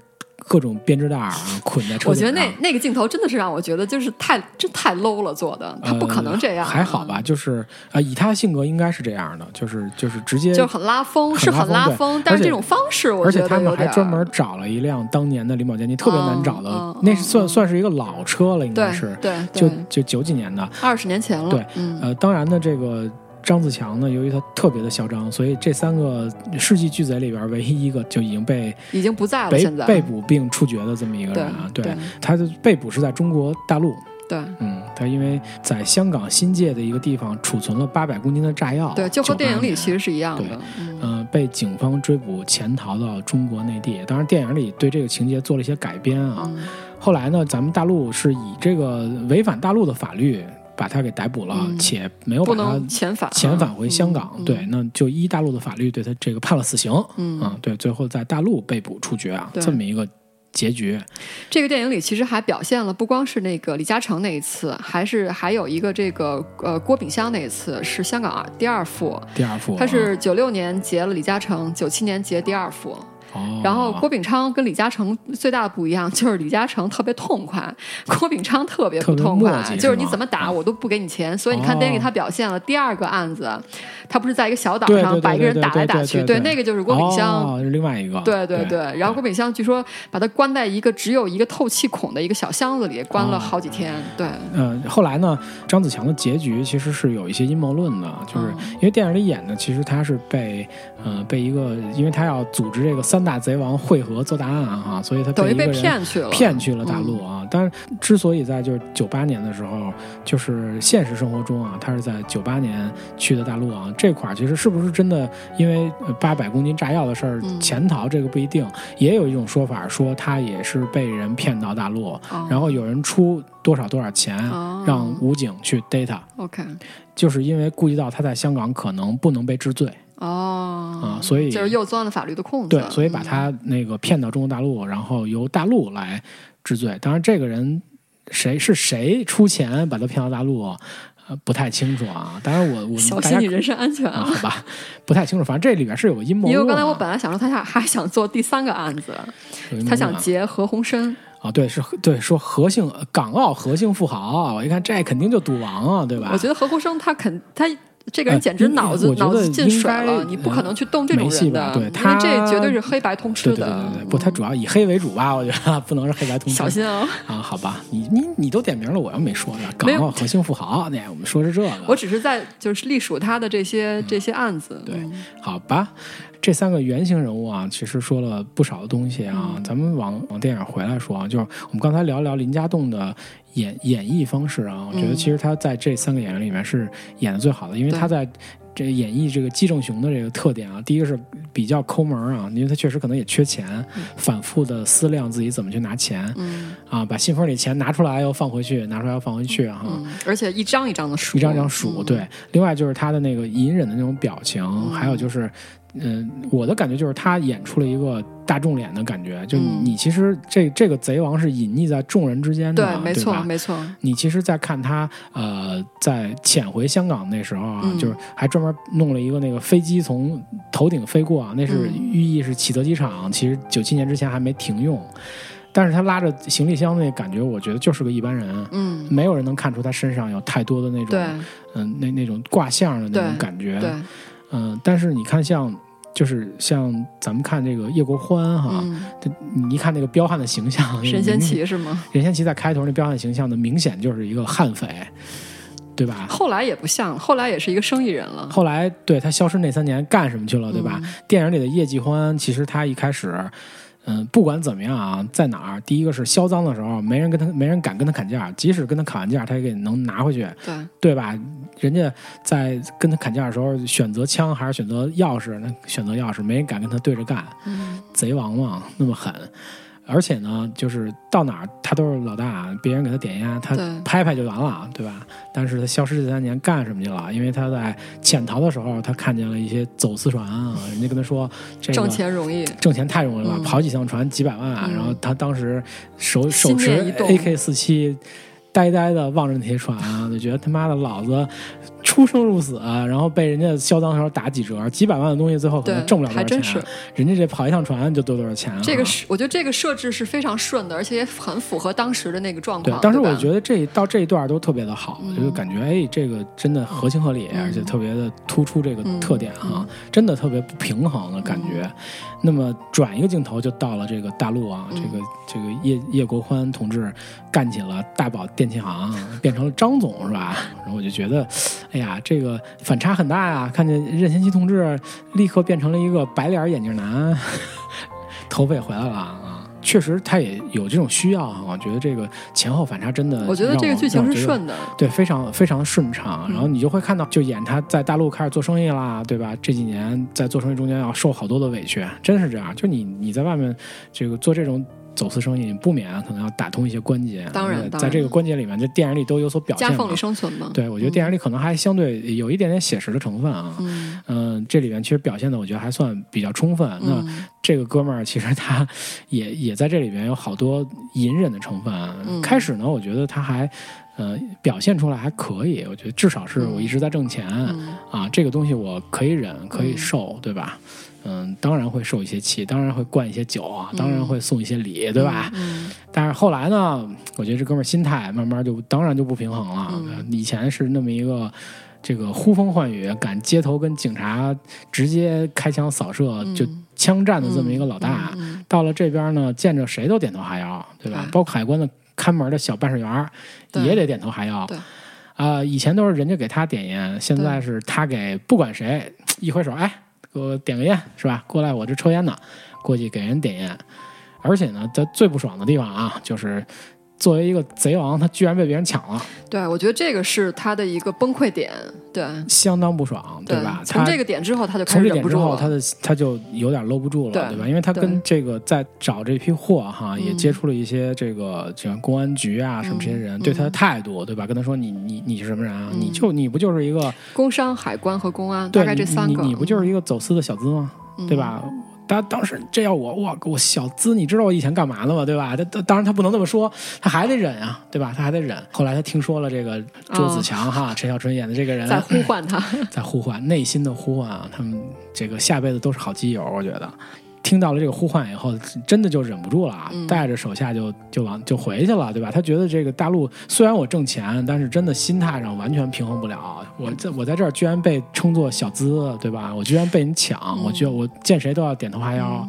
各种编织袋儿啊 捆在车我觉得。那那个镜头真的是让我觉得就是太这太 low 了做的，他不可能这样、呃还好吧，，就是啊、以他性格应该是这样的，就是就是直接，就是很拉风，是很拉风但是这种方式我而且觉得他们还专门找了一辆当年的林宝坚尼，特别难找的，那是算嗯算是一个老车了，应该对是，对就对，就九几年的。二十年前了，对嗯，呃，当然呢，这个张子强呢，由于他特别的嚣张，所以这三个世纪巨贼里边唯一一个就已经被已经不在了，被现在被捕并处决的这么一个人啊。对他的被捕是在中国大陆。对嗯，他因为在香港新界的一个地方储存了八百公斤的炸药，对，就和电影里其实是一样的，嗯呃，被警方追捕潜逃到中国内地。当然，电影里对这个情节做了一些改编啊。嗯后来呢，咱们大陆是以这个违反大陆的法律把他给逮捕了，嗯且没有把不他能遣返，遣返回香港。嗯对，，那就依大陆的法律对他这个判了死刑。嗯啊，对，最后在大陆被捕处决啊，这么一个结局。这个电影里其实还表现了不光是那个李嘉诚那一次，还是还有一个这个呃郭炳湘那一次是香港第二副，第二副啊他是九六年结了李嘉诚，九七年结第二副。哦，然后郭炳昌跟李嘉诚最大的不一样就是李嘉诚特别痛快，郭炳昌特别不痛快，就是你怎么打啊。我都不给你钱。所以你看 Danny 他表现了第二个案子，他不是在一个小岛上把一个人打来打去，对那个就是郭炳湘。哦，是另外一个。对对对对，然后郭炳湘据说把他关在一个只有一个透气孔的一个小箱子里，关了哦好几天。对，嗯，后来呢，张子强的结局其实是有一些阴谋论的，就是嗯因为电影里演的，其实他是被呃被一个，因为他要组织这个三大贼王会合做大案哈、所以他等于被骗去了，骗去了大嗯陆啊。但是之所以在就是九八年的时候，就是现实生活中啊，他是在九八年去的大陆啊，这块儿其实是不是真的因为八百公斤炸药的事儿嗯。潜逃，这个不一定。也有一种说法说他也是被人骗到大陆，哦。然后有人出多少多少钱。哦。让武警去逮他，OK。就是因为顾及到他在香港可能不能被治罪，哦。啊所以就是又钻了法律的空子，对，所以把嗯。他那个骗到中国大陆，然后由大陆来治罪。当然，这个人谁是谁出钱把他骗到大陆，呃，不太清楚啊。当然我，我小心你人身安全啊，好吧，不太清楚。反正这里边是有个阴谋因为。刚才我本来想说他想还想做第三个案子，他想结何鸿燊，啊，对，是对说何姓港澳何姓富豪，我一看这肯定就赌王啊，对吧？我觉得何鸿燊他肯他。这个人简直脑子、脑子进水了，你不可能去动这种人的，吧对他这绝对是黑白通吃对对的。对对对，不，他主要以黑为主吧，我觉得不能是黑白通吃。小心啊！啊，好吧，你你你都点名了，我又没说呢。港澳核心富豪，那我们说是这个。我只是在就是隶属他的这些这些案子。对嗯好吧，这三个原型人物啊，其实说了不少的东西啊。嗯咱们往往电影回来说啊，就是我们刚才聊聊林家栋的演演绎方式啊，我觉得嗯其实他在这三个演员里面是演的最好的，因为他在。这演绎这个姬正雄的这个特点啊，第一个是比较抠门啊，因为他确实可能也缺钱，反复的思量自己怎么去拿钱嗯。啊，把信封里钱拿出来又放回去，拿出来又放回去啊，嗯，而且一张一张的数，一张一张数。嗯。对，另外就是他的那个隐忍的那种表情，还有就是，嗯、我的感觉就是他演出了一个大众脸的感觉，就你,、其实这这个贼王是隐匿在众人之间的，对，没错吧没错。你其实，在看他呃，在潜回香港那时候啊，嗯。就是还专门弄了一个那个飞机从头顶飞过啊，那是嗯。寓意是启德机场，其实九七年之前还没停用，但是他拉着行李箱那感觉，我觉得就是个一般人。嗯，没有人能看出他身上有太多的那种，对。嗯，那那种卦象的那种感觉，对，嗯，但是你看像，就是像咱们看这个叶国欢哈，嗯，你一看那个彪悍的形象，任贤齐是吗？任贤齐在开头那彪悍形象呢，明显就是一个悍匪，对吧？后来也不像，后来也是一个生意人了。后来对他消失那三年干什么去了，对吧？嗯电影里的叶继欢，其实他一开始，嗯，不管怎么样啊，在哪儿，第一个是销赃的时候，没人跟他，没人敢跟他砍价，即使跟他砍完价，他也给能拿回去，对，对吧？人家在跟他砍价的时候，选择枪还是选择钥匙？那选择钥匙，没人敢跟他对着干，嗯贼王嘛，那么狠。而且呢，就是到哪儿他都是老大，别人给他点烟，他拍拍就完了，对吧？但是他消失这三年干什么去了？因为他在潜逃的时候，他看见了一些走私船啊，人家跟他说这个挣钱容易。挣钱太容易了，嗯跑几趟船几百万，嗯然后他当时手手持念一动 AK 四七，呆呆的望着那些船啊，就觉得他妈的老子出生入死，然后被人家销赃的时候打几折，几百万的东西最后可能挣不了多少钱，还真是人家这跑一趟船就多多少钱、啊，这个是，我觉得这个设置是非常顺的，而且也很符合当时的那个状况。，对当时我觉得这到这一段都特别的好，嗯就是感觉哎，这个真的合情合理，嗯而且特别的突出这个嗯特点哈、嗯真的特别不平衡的感觉。那么转一个镜头就到了这个大陆啊，嗯这个这个叶叶国欢同志干起了大宝电器行，变成了张总是吧？然后我就觉得，哎呀，这个反差很大呀！看见任贤齐同志立刻变成了一个白脸眼镜男，头发也回来了啊。确实，他也有这种需要啊。我觉得这个前后反差真的让，我觉得这个剧情是顺的。对，非常非常顺畅。嗯然后你就会看到，就演他在大陆开始做生意啦，对吧？这几年在做生意中间要受好多的委屈，真是这样。就你你在外面这个做这种走私生意，你不免可能要打通一些关节。当然在这个关节里面，这电影里都有所表现夹缝里。生存嘛。对，我觉得电影里可能还相对有一点点写实的成分啊。嗯，嗯、这里面其实表现的我觉得还算比较充分。那嗯这个哥们儿其实他也也在这里面有好多隐忍的成分。嗯开始呢，我觉得他还呃表现出来还可以，我觉得至少是我一直在挣钱、嗯啊，这个东西我可以忍，可以受，对吧？嗯，当然会受一些气，当然会灌一些酒啊，当然会送一些礼，对吧？嗯但是后来呢，我觉得这哥们儿心态慢慢就当然就不平衡了。以前是那么一个这个呼风唤雨，敢街头跟警察直接开枪扫射，嗯。就枪战的这么一个老大，到了这边呢，见着谁都点头哈腰，对吧？对包括海关的看门的小办事员也得点头哈腰。对。啊、以前都是人家给他点烟，现在是他给不管谁一挥手，哎，给我点个烟是吧？过来，我这抽烟呢，过去给人点烟。而且呢，在最不爽的地方啊，就是作为一个贼王，他居然被别人抢了，对，我觉得这个是他的一个崩溃点。对相当不爽，对吧？他从这个点之后，他就开从始这点之后，忍不住了。他的他就有点搂不住了，对对吧？因为他跟这个在找这批货哈，也嗯接触了一些这个像公安局啊什么这些人嗯对他的态度，对吧？跟他说你你你是什么人啊？嗯你就你不就是一个工商、海关和公安，大概这三个，你你不就是一个走私的小资吗？嗯对？吧？当当时这要我哇，我小资，你知道我以前干嘛的吗？对吧？他他当然他不能这么说，他还得忍啊，对吧？他还得忍。后来他听说了这个周子强哈，陈小春演的这个人 在呼唤他，在呼唤，内心的呼唤啊，他们这个下辈子都是好基友，我觉得。听到了这个呼唤以后，真的就忍不住了啊，嗯带着手下就就往就回去了，对吧？他觉得这个大陆虽然我挣钱，但是真的心态上完全平衡不了。我在我在这儿居然被称作小资，对吧？我居然被人抢，嗯我觉得我见谁都要点头哈腰，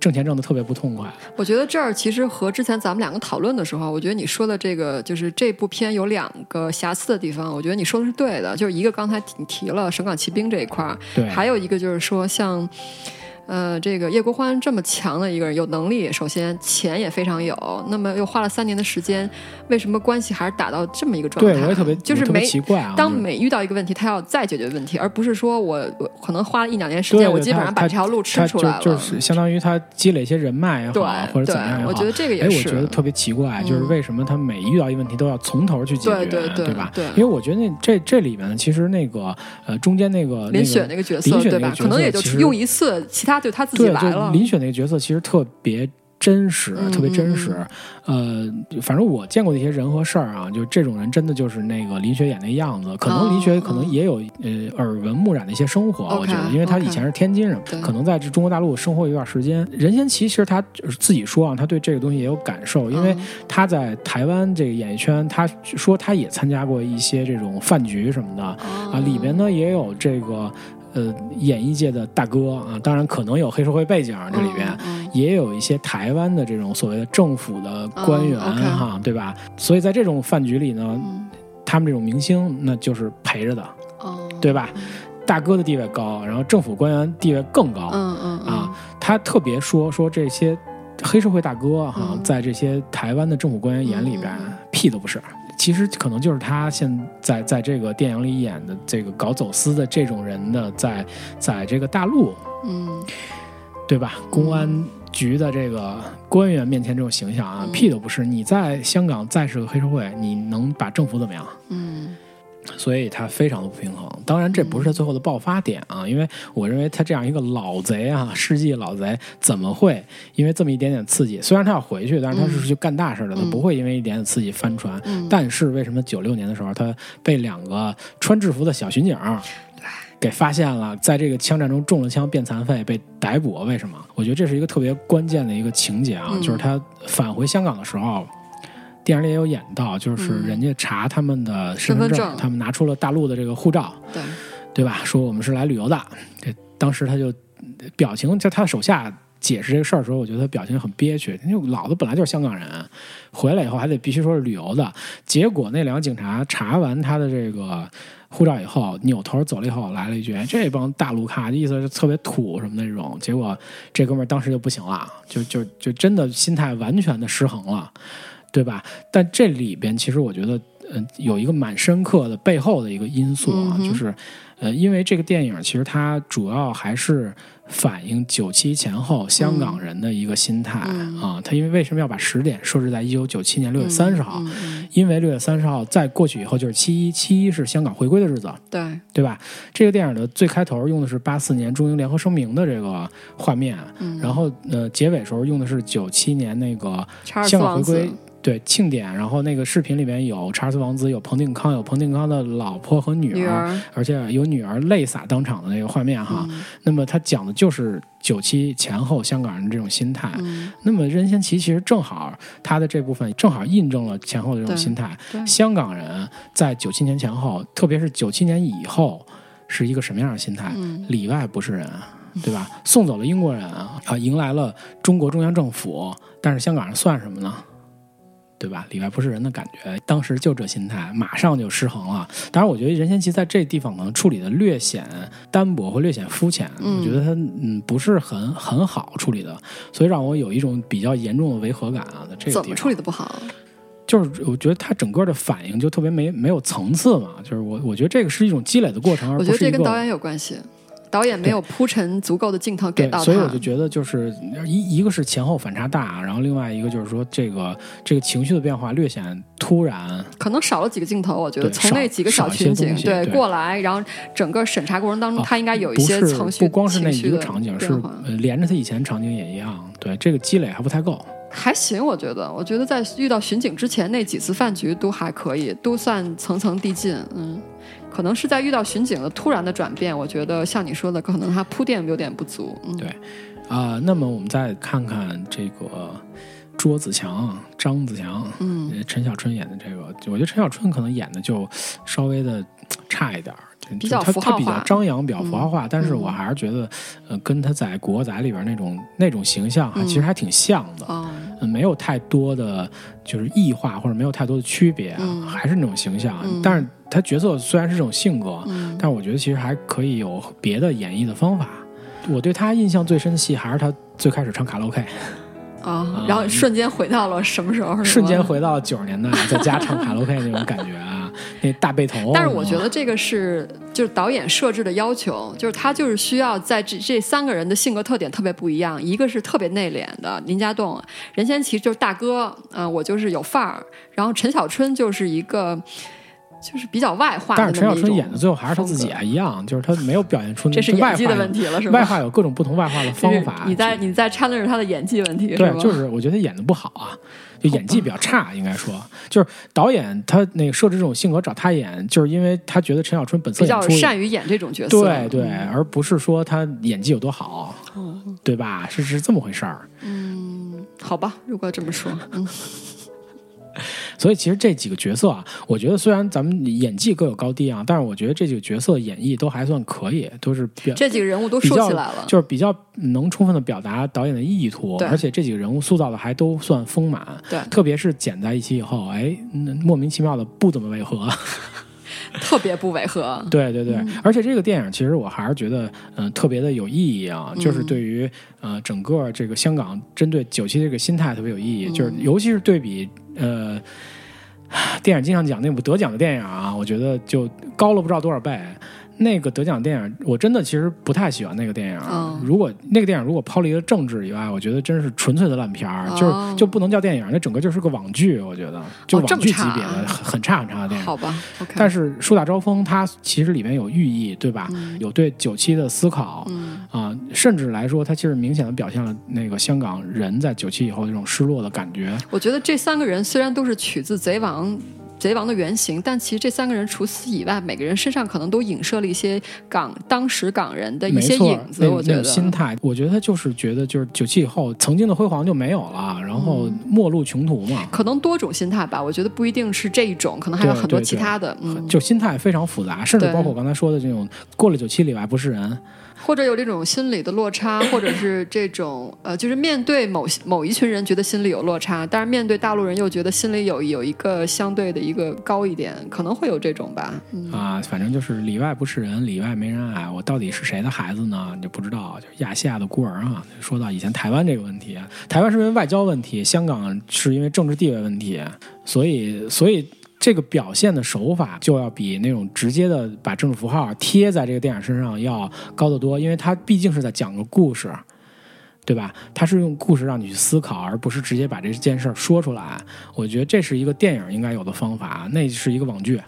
挣钱挣得特别不痛快。我觉得这儿其实和之前咱们两个讨论的时候，我觉得你说的这个就是这部片有两个瑕疵的地方，我觉得你说的是对的，就是一个刚才你提了省港骑兵这一块儿，对，还有一个就是说像。呃，这个叶国欢这么强的一个人，有能力，首先钱也非常有，那么又花了三年的时间，为什么关系还是打到这么一个状态？对我也特别就是没奇怪啊，当每遇到一个问题，他要再解决问题，而不是说我我可能花了一两年时间，我基本上把这条路吃出来了。就就是相当于他积累一些人脉也对好，或者对怎么样也，好。我觉得这个哎，也是。我觉得特别奇怪，就是嗯为什么他每遇到一个问题都要从头去解决，对对对吧？对因为我觉得那这这里面，其实那个呃中间那个林雪那那个角色对吧？可能也就用一次，其他就他自己对，就来了。林雪那个角色其实特别。真实，嗯特别真实嗯。呃，反正我见过的一些人和事儿啊，就这种人真的就是那个林雪演那样子。可能哦林雪可能也有呃耳闻目染的一些生活，我觉得，因为她以前是天津人，对可能在这中国大陆生活一段时间。任贤齐其实他自己说啊，他对这个东西也有感受，因为嗯他在台湾这个演艺圈，他说他也参加过一些这种饭局什么的啊，里边呢也有这个呃演艺界的大哥啊，当然可能有黑社会背景这里边。嗯嗯也有一些台湾的这种所谓的政府的官员哈，对吧？所以在这种饭局里呢，嗯他们这种明星那就是陪着的，哦，对吧？大哥的地位高，然后政府官员地位更高，嗯嗯嗯啊，他特别说说这些黑社会大哥哈、嗯在这些台湾的政府官员眼里边、嗯屁都不是。其实可能就是他现在在这个电影里演的这个搞走私的这种人的，在在这个大陆，嗯对吧？公安局的这个官员面前这种形象啊，嗯屁都不是。你在香港再是个黑社会，你能把政府怎么样？嗯所以他非常的不平衡。当然，这不是他最后的爆发点啊，因为我认为他这样一个老贼啊，世纪老贼，怎么会因为这么一点点刺激？虽然他要回去，但是他是去干大事的，他不会因为一点点刺激翻船。嗯，但是为什么九六年的时候，他被两个穿制服的小巡警给发现了，在这个枪战中中了枪变残废被逮捕？为什么？我觉得这是一个特别关键的一个情节啊，嗯就是他返回香港的时候。电影里也有演到，就是嗯人家查他们的身份证，身份证他们拿出了大陆的这个护照，对，对吧？说我们是来旅游的。这当时他就表情，就他手下解释这个事儿的时候，我觉得他表情很憋屈。因为老子本来就是香港人，回来以后还得必须说是旅游的。结果那两个警察查完他的这个护照以后，扭头走了以后，来了一句：“这帮大陆咖，意思是特别土什么的这种。”结果这哥们儿当时就不行了，就就就真的心态完全的失衡了。对吧？但这里边其实我觉得，呃，有一个蛮深刻的背后的一个因素啊，嗯就是，呃，因为这个电影其实它主要还是反映九七前后香港人的一个心态、嗯啊。它因为为什么要把时点设置在一九九七年六月三十号？嗯嗯因为六月三十号再过去以后就是七一，七一是香港回归的日子，对，对吧？这个电影的最开头用的是八四年中英联合声明的这个画面，嗯，然后呃结尾时候用的是九七年那个香港回归，对庆典，然后那个视频里面有查尔斯王子，有彭定康，有彭定康的老婆和女儿，女儿而且有女儿泪洒当场的那个画面哈。嗯那么他讲的就是九七前后香港人这种心态。嗯那么任贤齐其实正好他的这部分正好印证了前后的这种心态。香港人在九七年前后，特别是九七年以后，是一个什么样的心态？嗯里外不是人，对吧？送走了英国人啊，迎来了中国中央政府，但是香港人算什么呢？对吧？里外不是人的感觉，当时就这心态，马上就失衡了。当然，我觉得任贤齐在这地方可能处理的略显单薄或略显肤浅，嗯我觉得他嗯不是很很好处理的，所以让我有一种比较严重的违和感啊。这个怎么处理的不好？就是我觉得他整个的反应就特别没没有层次嘛，就是我我觉得这个是一种积累的过程，而我觉得不是一个这跟导演有关系，导演没有铺陈足够的镜头给到，他，所以我就觉得就是一一个是前后反差大，然后另外一个就是说这个这个情绪的变化略显突然，可能少了几个镜头，我觉得从那几个小群警对过来，然后整个审查过程当中，啊他应该有一些程序不光是那一个场景，是连着他以前场景也一样，对这个积累还不太够。还行，我觉得，我觉得在遇到巡警之前那几次饭局都还可以，都算层层递进。嗯，可能是在遇到巡警的突然的转变，我觉得像你说的，可能他铺垫有点不足。嗯，对。啊、那么我们再看看这个卓子强、张子强，嗯。呃陈小春演的这个，我觉得陈小春可能演的就稍微的差一点儿，就比较他他比较张扬，比较符号化，但是嗯我还是觉得，呃，跟他在《古惑仔》里边那种那种形象啊嗯。其实还挺像的。哦，嗯没有太多的，就是异化或者没有太多的区别，嗯。还是那种形象。嗯。但是他角色虽然是这种性格，嗯但是我觉得其实还可以有别的演绎的方法。我对他印象最深的戏还是他最开始唱卡拉 OK，啊，然后瞬间回到了什么时候？瞬间。回到九十年代，在家唱卡拉 OK 那种感觉啊，那大背头。但是我觉得得这个是就是导演设置的要求，就是他就是需要在这这三个人的性格特点特别不一样，一个是特别内敛的林家栋，任贤齐就是大哥，啊、我就是有范儿，然后陈小春就是一个就是比较外化但是陈小春演的最后还是他自己啊，一样，就是他没有表现出那这是演技的问题了，是吧？外化有各种不同外化的方法。你在你在掺着他的演技问题，对是，吧？就是我觉得他演的不好啊，就演技比较差，应该说，就是导演他那个设置这种性格找他演，就是因为他觉得陈小春本色比较善于演这种角色，对对，嗯而不是说他演技有多好，对吧？是是这么回事儿。嗯，好吧，如果这么说，嗯 所以其实这几个角色啊，我觉得虽然咱们演技各有高低啊，但是我觉得这几个角色演绎都还算可以，都是比较这几个人物都竖比较起来了。就是比较能充分的表达导演的意图，对而且这几个人物塑造的还都算丰满。对特别是剪在一起以后，哎，嗯莫名其妙的不怎么违和。特别不违和。对对对，嗯而且这个电影其实我还是觉得，嗯、特别的有意义啊，嗯就是对于呃整个这个香港针对九七这个心态特别有意义，嗯就是尤其是对比呃。电影经常讲那部得奖的电影啊，我觉得就高了不知道多少倍。那个得奖电影，我真的其实不太喜欢那个电影。嗯如果那个电影如果抛离了政治以外，我觉得真是纯粹的烂片儿，哦就是就不能叫电影，那整个就是个网剧。我觉得就网剧级别的，很很差很差的电影。好吧，OK。但是树大招风，它其实里面有寓意，对吧？嗯有对九七的思考嗯啊、甚至来说，它其实明显的表现了那个香港人在九七以后那种失落的感觉。我觉得这三个人虽然都是取自贼王。贼王的原型，但其实这三个人除此以外，每个人身上可能都影射了一些港当时港人的一些影，子。我觉得心态，我觉得他就是觉得，就是九七以后曾经的辉煌就没有了，然后嗯末路穷途嘛，可能多种心态吧。我觉得不一定是这一种，可能还有很多其他的，嗯，就心态非常复杂，甚至包括我刚才说的这种过了九七里外不是人，或者有这种心理的落差，或者是这种呃，就是面对某某一群人觉得心里有落差，但是面对大陆人又觉得心里有有一个相对的一个高一点，可能会有这种吧。嗯，啊，反正就是里外不是人，里外没人爱，我到底是谁的孩子呢？你就不知道，就是亚细亚的孤儿啊。说到以前台湾这个问题，台湾是因为外交问题，香港是因为政治地位问题，所以所以这个表现的手法就要比那种直接的把政治符号贴在这个电影身上要高得多，因为它毕竟是在讲个故事。对吧？它是用故事让你去思考，而不是直接把这件事儿说出来。我觉得这是一个电影应该有的方法，那是一个网剧。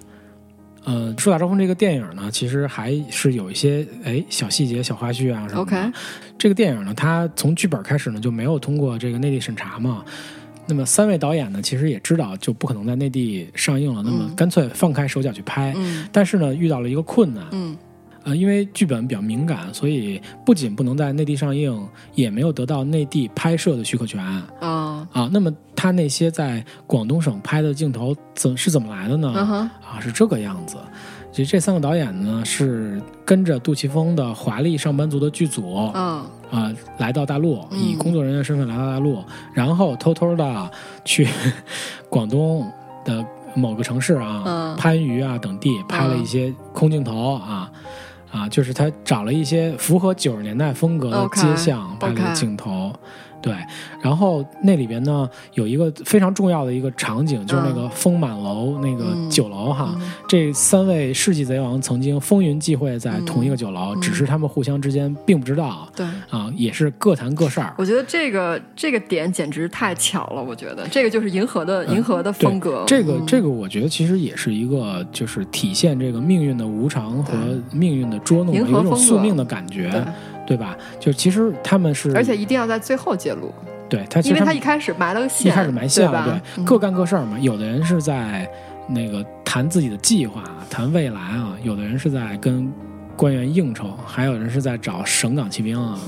呃，《树大招风》这个电影呢，其实还是有一些哎小细节、小花絮啊什么的。OK 这个电影呢，它从剧本开始呢就没有通过这个内地审查嘛。那么三位导演呢，其实也知道就不可能在内地上映了，那么嗯干脆放开手脚去拍。嗯但是呢，遇到了一个困难，嗯呃，因为剧本比较敏感，所以不仅不能在内地上映，也没有得到内地拍摄的许可权啊啊。那么他那些在广东省拍的镜头怎是怎么来的呢？嗯啊，是这个样子。其实这三个导演呢，是跟着杜琪峰的《华丽上班族》的剧组啊、嗯来到大陆，嗯以工作人员身份来到大陆，然后偷偷的去 广东的某个城市啊，嗯番禺啊等地拍了一些空镜头啊。啊，就是他找了一些符合九十年代风格的街巷拍的镜头对，然后那里边呢有一个非常重要的一个场景，就是那个风满楼、那个嗯酒楼哈。嗯这三位世纪贼王曾经风云际会在同一个酒楼，嗯只是他们互相之间并不知道对。啊，也是各谈各事儿。我觉得这个这个点简直太巧了，我觉得这个就是银河的、银河的风格。这个嗯这个，我觉得其实也是一个，就是体现这个命运的无常和命运的捉弄，有一种宿命的感觉，对，对吧？就其实他们是，而且一定要在最后揭露，对他因为他一开始埋了个线，一开始埋线了，对？各干各事儿嘛。有的人是在那个谈自己的计划，谈未来啊；有的人是在跟官员应酬，还有人是在找省港骑兵啊。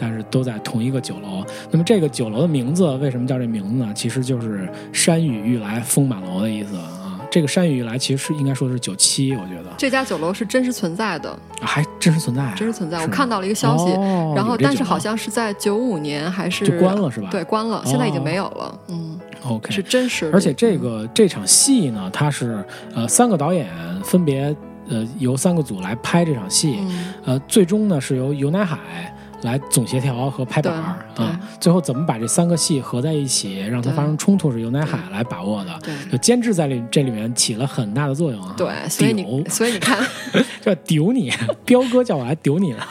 但是都在同一个酒楼。那么这个酒楼的名字为什么叫这名字呢？其实就是“山雨欲来风满楼”的意思啊。这个“山雨欲来”其实是应该说是九七，我觉得、这家酒楼是真实存在的，啊还真实存在啊，真实存在。我看到了一个消息，哦然后但是好像是在九五年还是就关了是吧？对，关了，现在已经没有了。嗯，，OK，是真实的。而且这个这场戏呢，它是呃三个导演分别呃由三个组来拍这场戏，嗯，呃最终呢是由尤乃海来总协调和拍板儿啊，最后怎么把这三个戏合在一起，让它发生冲突是尤乃海来把握的。对就监制在里这里面起了很大的作用啊。对，所以你 所以你看，叫丢你，彪哥叫我来丢你了。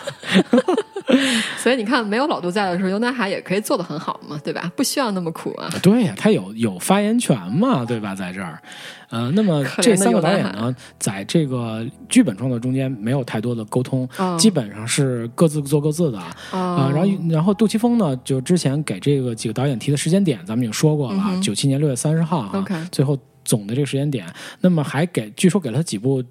所以你看，没有老杜在的时候，尤乃海也可以做的很好嘛，对吧？不需要那么苦啊。对呀，他有有发言权嘛，对吧？在这儿，呃，那么这三个导演呢，在这个剧本创作中间没有太多的沟通，嗯基本上是各自做各自的啊、啊然后然后杜琪峰呢，就之前给这个几个导演提的时间点，咱们已经说过了，九七、年六月三十号啊最后总的这个时间点，那么还给据说给了他几部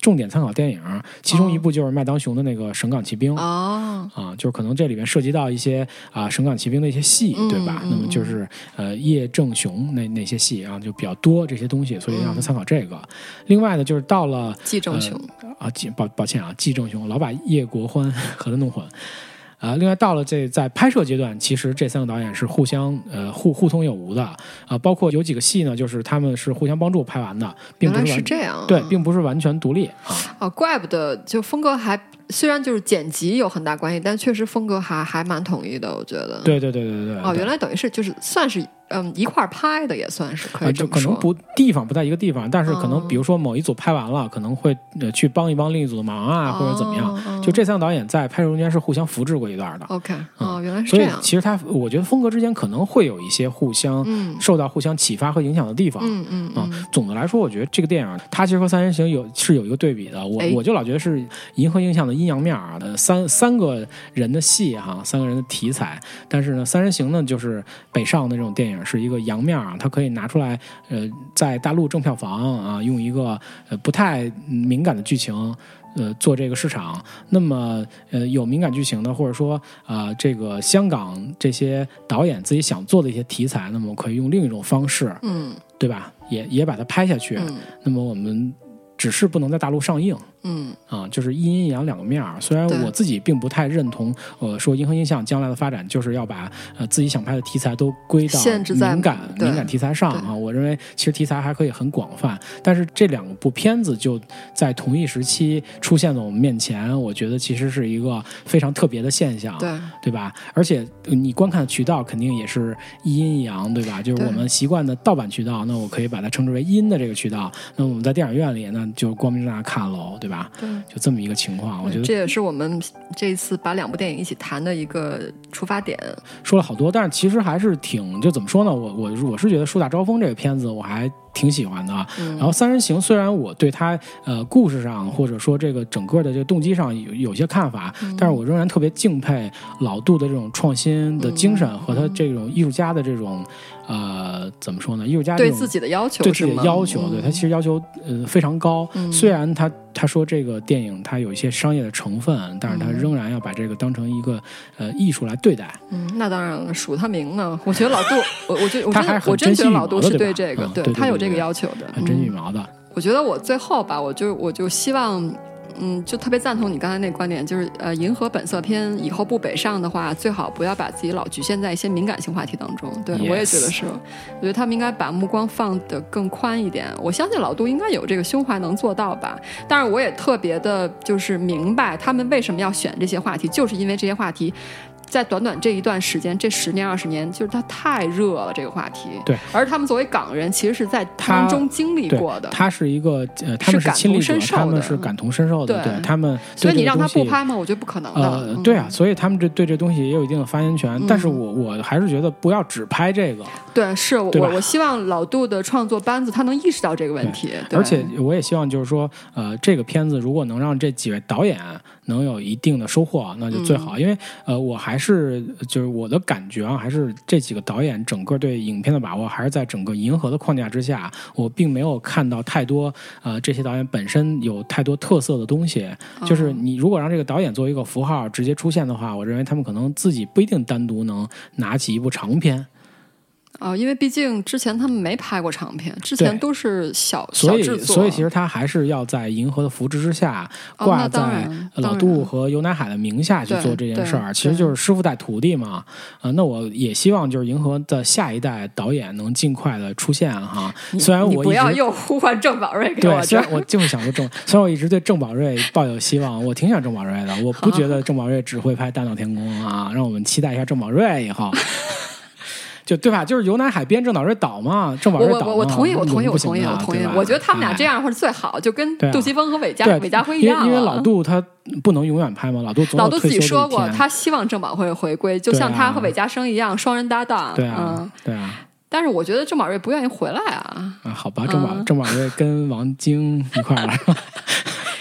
重点参考电影，其中一部就是麦当雄的那个《神港奇兵》哦，啊，就是可能这里面涉及到一些啊《神港奇兵》的一些戏，嗯对吧？嗯那么就是呃叶正雄那那些戏啊，就比较多这些东西，所以让他参考这个。另外呢，就是到了季正雄，啊，季抱抱歉啊，季正雄老把叶国欢 和他弄混。啊，另外到了这在拍摄阶段，其实这三个导演是互相呃互互通有无的啊，包括有几个戏呢，就是他们是互相帮助拍完的，并不是是这样啊，对，并不是完全独立啊。啊，怪不得就风格还虽然就是剪辑有很大关系，但确实风格还还蛮统一的，我觉得。对对对对对。哦，原来等于是就是算是嗯一块儿拍的，也算是可啊，以这么说。就可能不地方不在一个地方，但是可能哦比如说某一组拍完了，可能会呃去帮一帮另一组的忙啊，或者怎么样。哦就这三个导演在拍摄中间是互相扶持过一段的，OK 哦，原来是所以这样。其实他我觉得风格之间可能会有一些互相嗯受到互相启发和影响的地方。嗯嗯啊嗯，总的来说，我觉得这个电影它其实和《三人行有》是有一个对比的。我哎我就老觉得是银河映像的阴阳面儿的三三个人的戏哈，三个人的题材。但是呢，《三人行》呢就是北上的这种电影是一个阳面儿啊，它可以拿出来呃，在大陆挣票房啊，用一个呃不太敏感的剧情。呃，做这个市场，那么呃有敏感剧情的，或者说啊、呃这个香港这些导演自己想做的一些题材，那么可以用另一种方式，嗯对吧？也也把它拍下去。嗯那么我们只是不能在大陆上映嗯啊，就是一阴一阳两个面儿。虽然我自己并不太认同，呃，说银河映像将来的发展就是要把呃自己想拍的题材都归到敏感对敏感题材上对啊。我认为其实题材还可以很广泛，但是这两部片子就在同一时期出现在我们面前，我觉得其实是一个非常特别的现象。对对吧？而且呃你观看的渠道肯定也是一阴一阳，对吧？就是我们习惯的盗版渠道，那我可以把它称之为阴的这个渠道。那我们在电影院里，那就光明正大看喽，对吧？对。就这么一个情况，我觉得这也是我们这一次把两部电影一起谈的一个出发点。说了好多，但是其实还是挺就怎么说呢？我我我是觉得《树大招风》这个片子我还挺喜欢的。嗯然后《三人行》虽然我对它呃故事上或者说这个整个的这个动机上有有些看法，嗯但是我仍然特别敬佩老杜的这种创新的精神嗯和他这种艺术家的这种呃怎么说呢？艺术家对自己的要求对自己的要求，嗯对他其实要求呃非常高。嗯虽然他他说这个电影它有一些商业的成分，但是他嗯仍然要把这个当成一个呃艺术来对待。嗯，那当然了，数他名呢。我觉得老杜，我我觉得我真他还是很的我真觉得老杜是对这个，嗯对对他有这个要求的，很真羽嗯毛的，我觉得我最后吧，我就我就希望，嗯，就特别赞同你刚才那观点，就是呃，银河本色片以后不北上的话，最好不要把自己老局限在一些敏感性话题当中。对我也觉得是，我觉得他们应该把目光放得更宽一点。我相信老杜应该有这个胸怀能做到吧。但是我也特别的，就是明白他们为什么要选这些话题，就是因为这些话题。在短短这一段时间，这十年二十年，就是它太热了这个话题。对，而他们作为港人，其实是在他当中经历过的。他是一个呃，他们是感亲历者他们是感同身受的，对对他们所以你让他不拍吗？我觉得不可能的。呃，嗯对啊，，所以他们这对这东西也有一定的发言权，但是我我还是觉得不要只拍这个，对，是我我希望老杜的创作班子他能意识到这个问题，而且我也希望就是说，呃，这个片子如果能让这几位导演能有一定的收获，那就最嗯好。因为呃，我还是就是我的感觉啊，还是这几个导演整个对影片的把握，还是在整个银河的框架之下，我并没有看到太多呃这些导演本身有太多特色的东西。就是你如果让这个导演作为一个符号直接出现的话，我认为他们可能自己不一定单独能拿起一部长片。啊、因为毕竟之前他们没拍过长片，之前都是小所以，小制作，所以其实他还是要在银河的扶持之下，哦挂在老杜和尤乃海的名下去做这件事儿，其实就是师傅带徒弟嘛。呃，那我也希望就是银河的下一代导演能尽快的出现哈。虽然我不要又呼唤郑宝瑞给对，我虽然我就是想说郑，虽然我一直对郑宝瑞抱有希望，我挺喜欢郑宝瑞的，我不觉得郑宝瑞只会拍《大闹天宫》啊，让我们期待一下郑宝瑞以后。就对吧？就是由南海边郑宝瑞导嘛，郑宝我我瑞导嘛我我同意，我同意，我同意，我同意。我觉得他们俩哎这样会儿最好，就跟杜琪峰和韦家，韦家辉一样因为老杜他不能永远拍嘛，老杜老杜自己说过，他希望郑宝瑞回归，就像他啊和韦家生一样，双人搭档。对啊嗯，，对啊，但是我觉得郑宝瑞不愿意回来啊。啊，好吧，郑宝嗯郑宝瑞跟王晶一块儿了。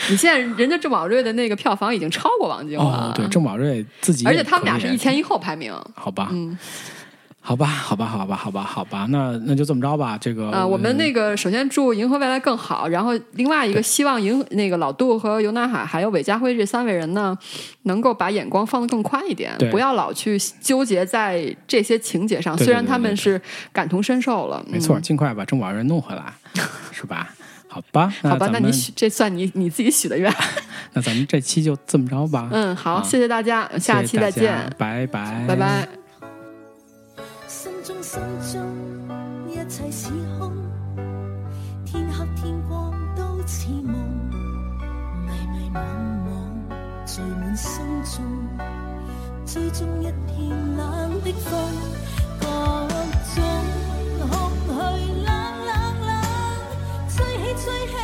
你现在人家郑宝瑞的那个票房已经超过王晶了，哦，对，郑宝瑞自己而且他们俩是一前一后排名。好吧，嗯，好吧，好吧，好吧，好吧，好吧，那那就这么着吧。这个啊、我们那个首先祝银河未来更好，然后另外一个希望银那个老杜和尤南海还有韦家辉这三位人呢，能够把眼光放得更宽一点，不要老去纠结在这些情节上。对对虽然他们是感同身受了，没错，嗯尽快把郑宝瑞弄回来，是吧？好吧，好吧，那你许这算你你自己许的愿。那咱们这期就这么着吧。嗯，好，好谢谢大家，下期再见，拜拜，拜拜。心中一切是空，天黑天光都似梦，迷迷惘惘聚满心中，追踪一片冷的风，各种空虚冷冷冷，吹起吹起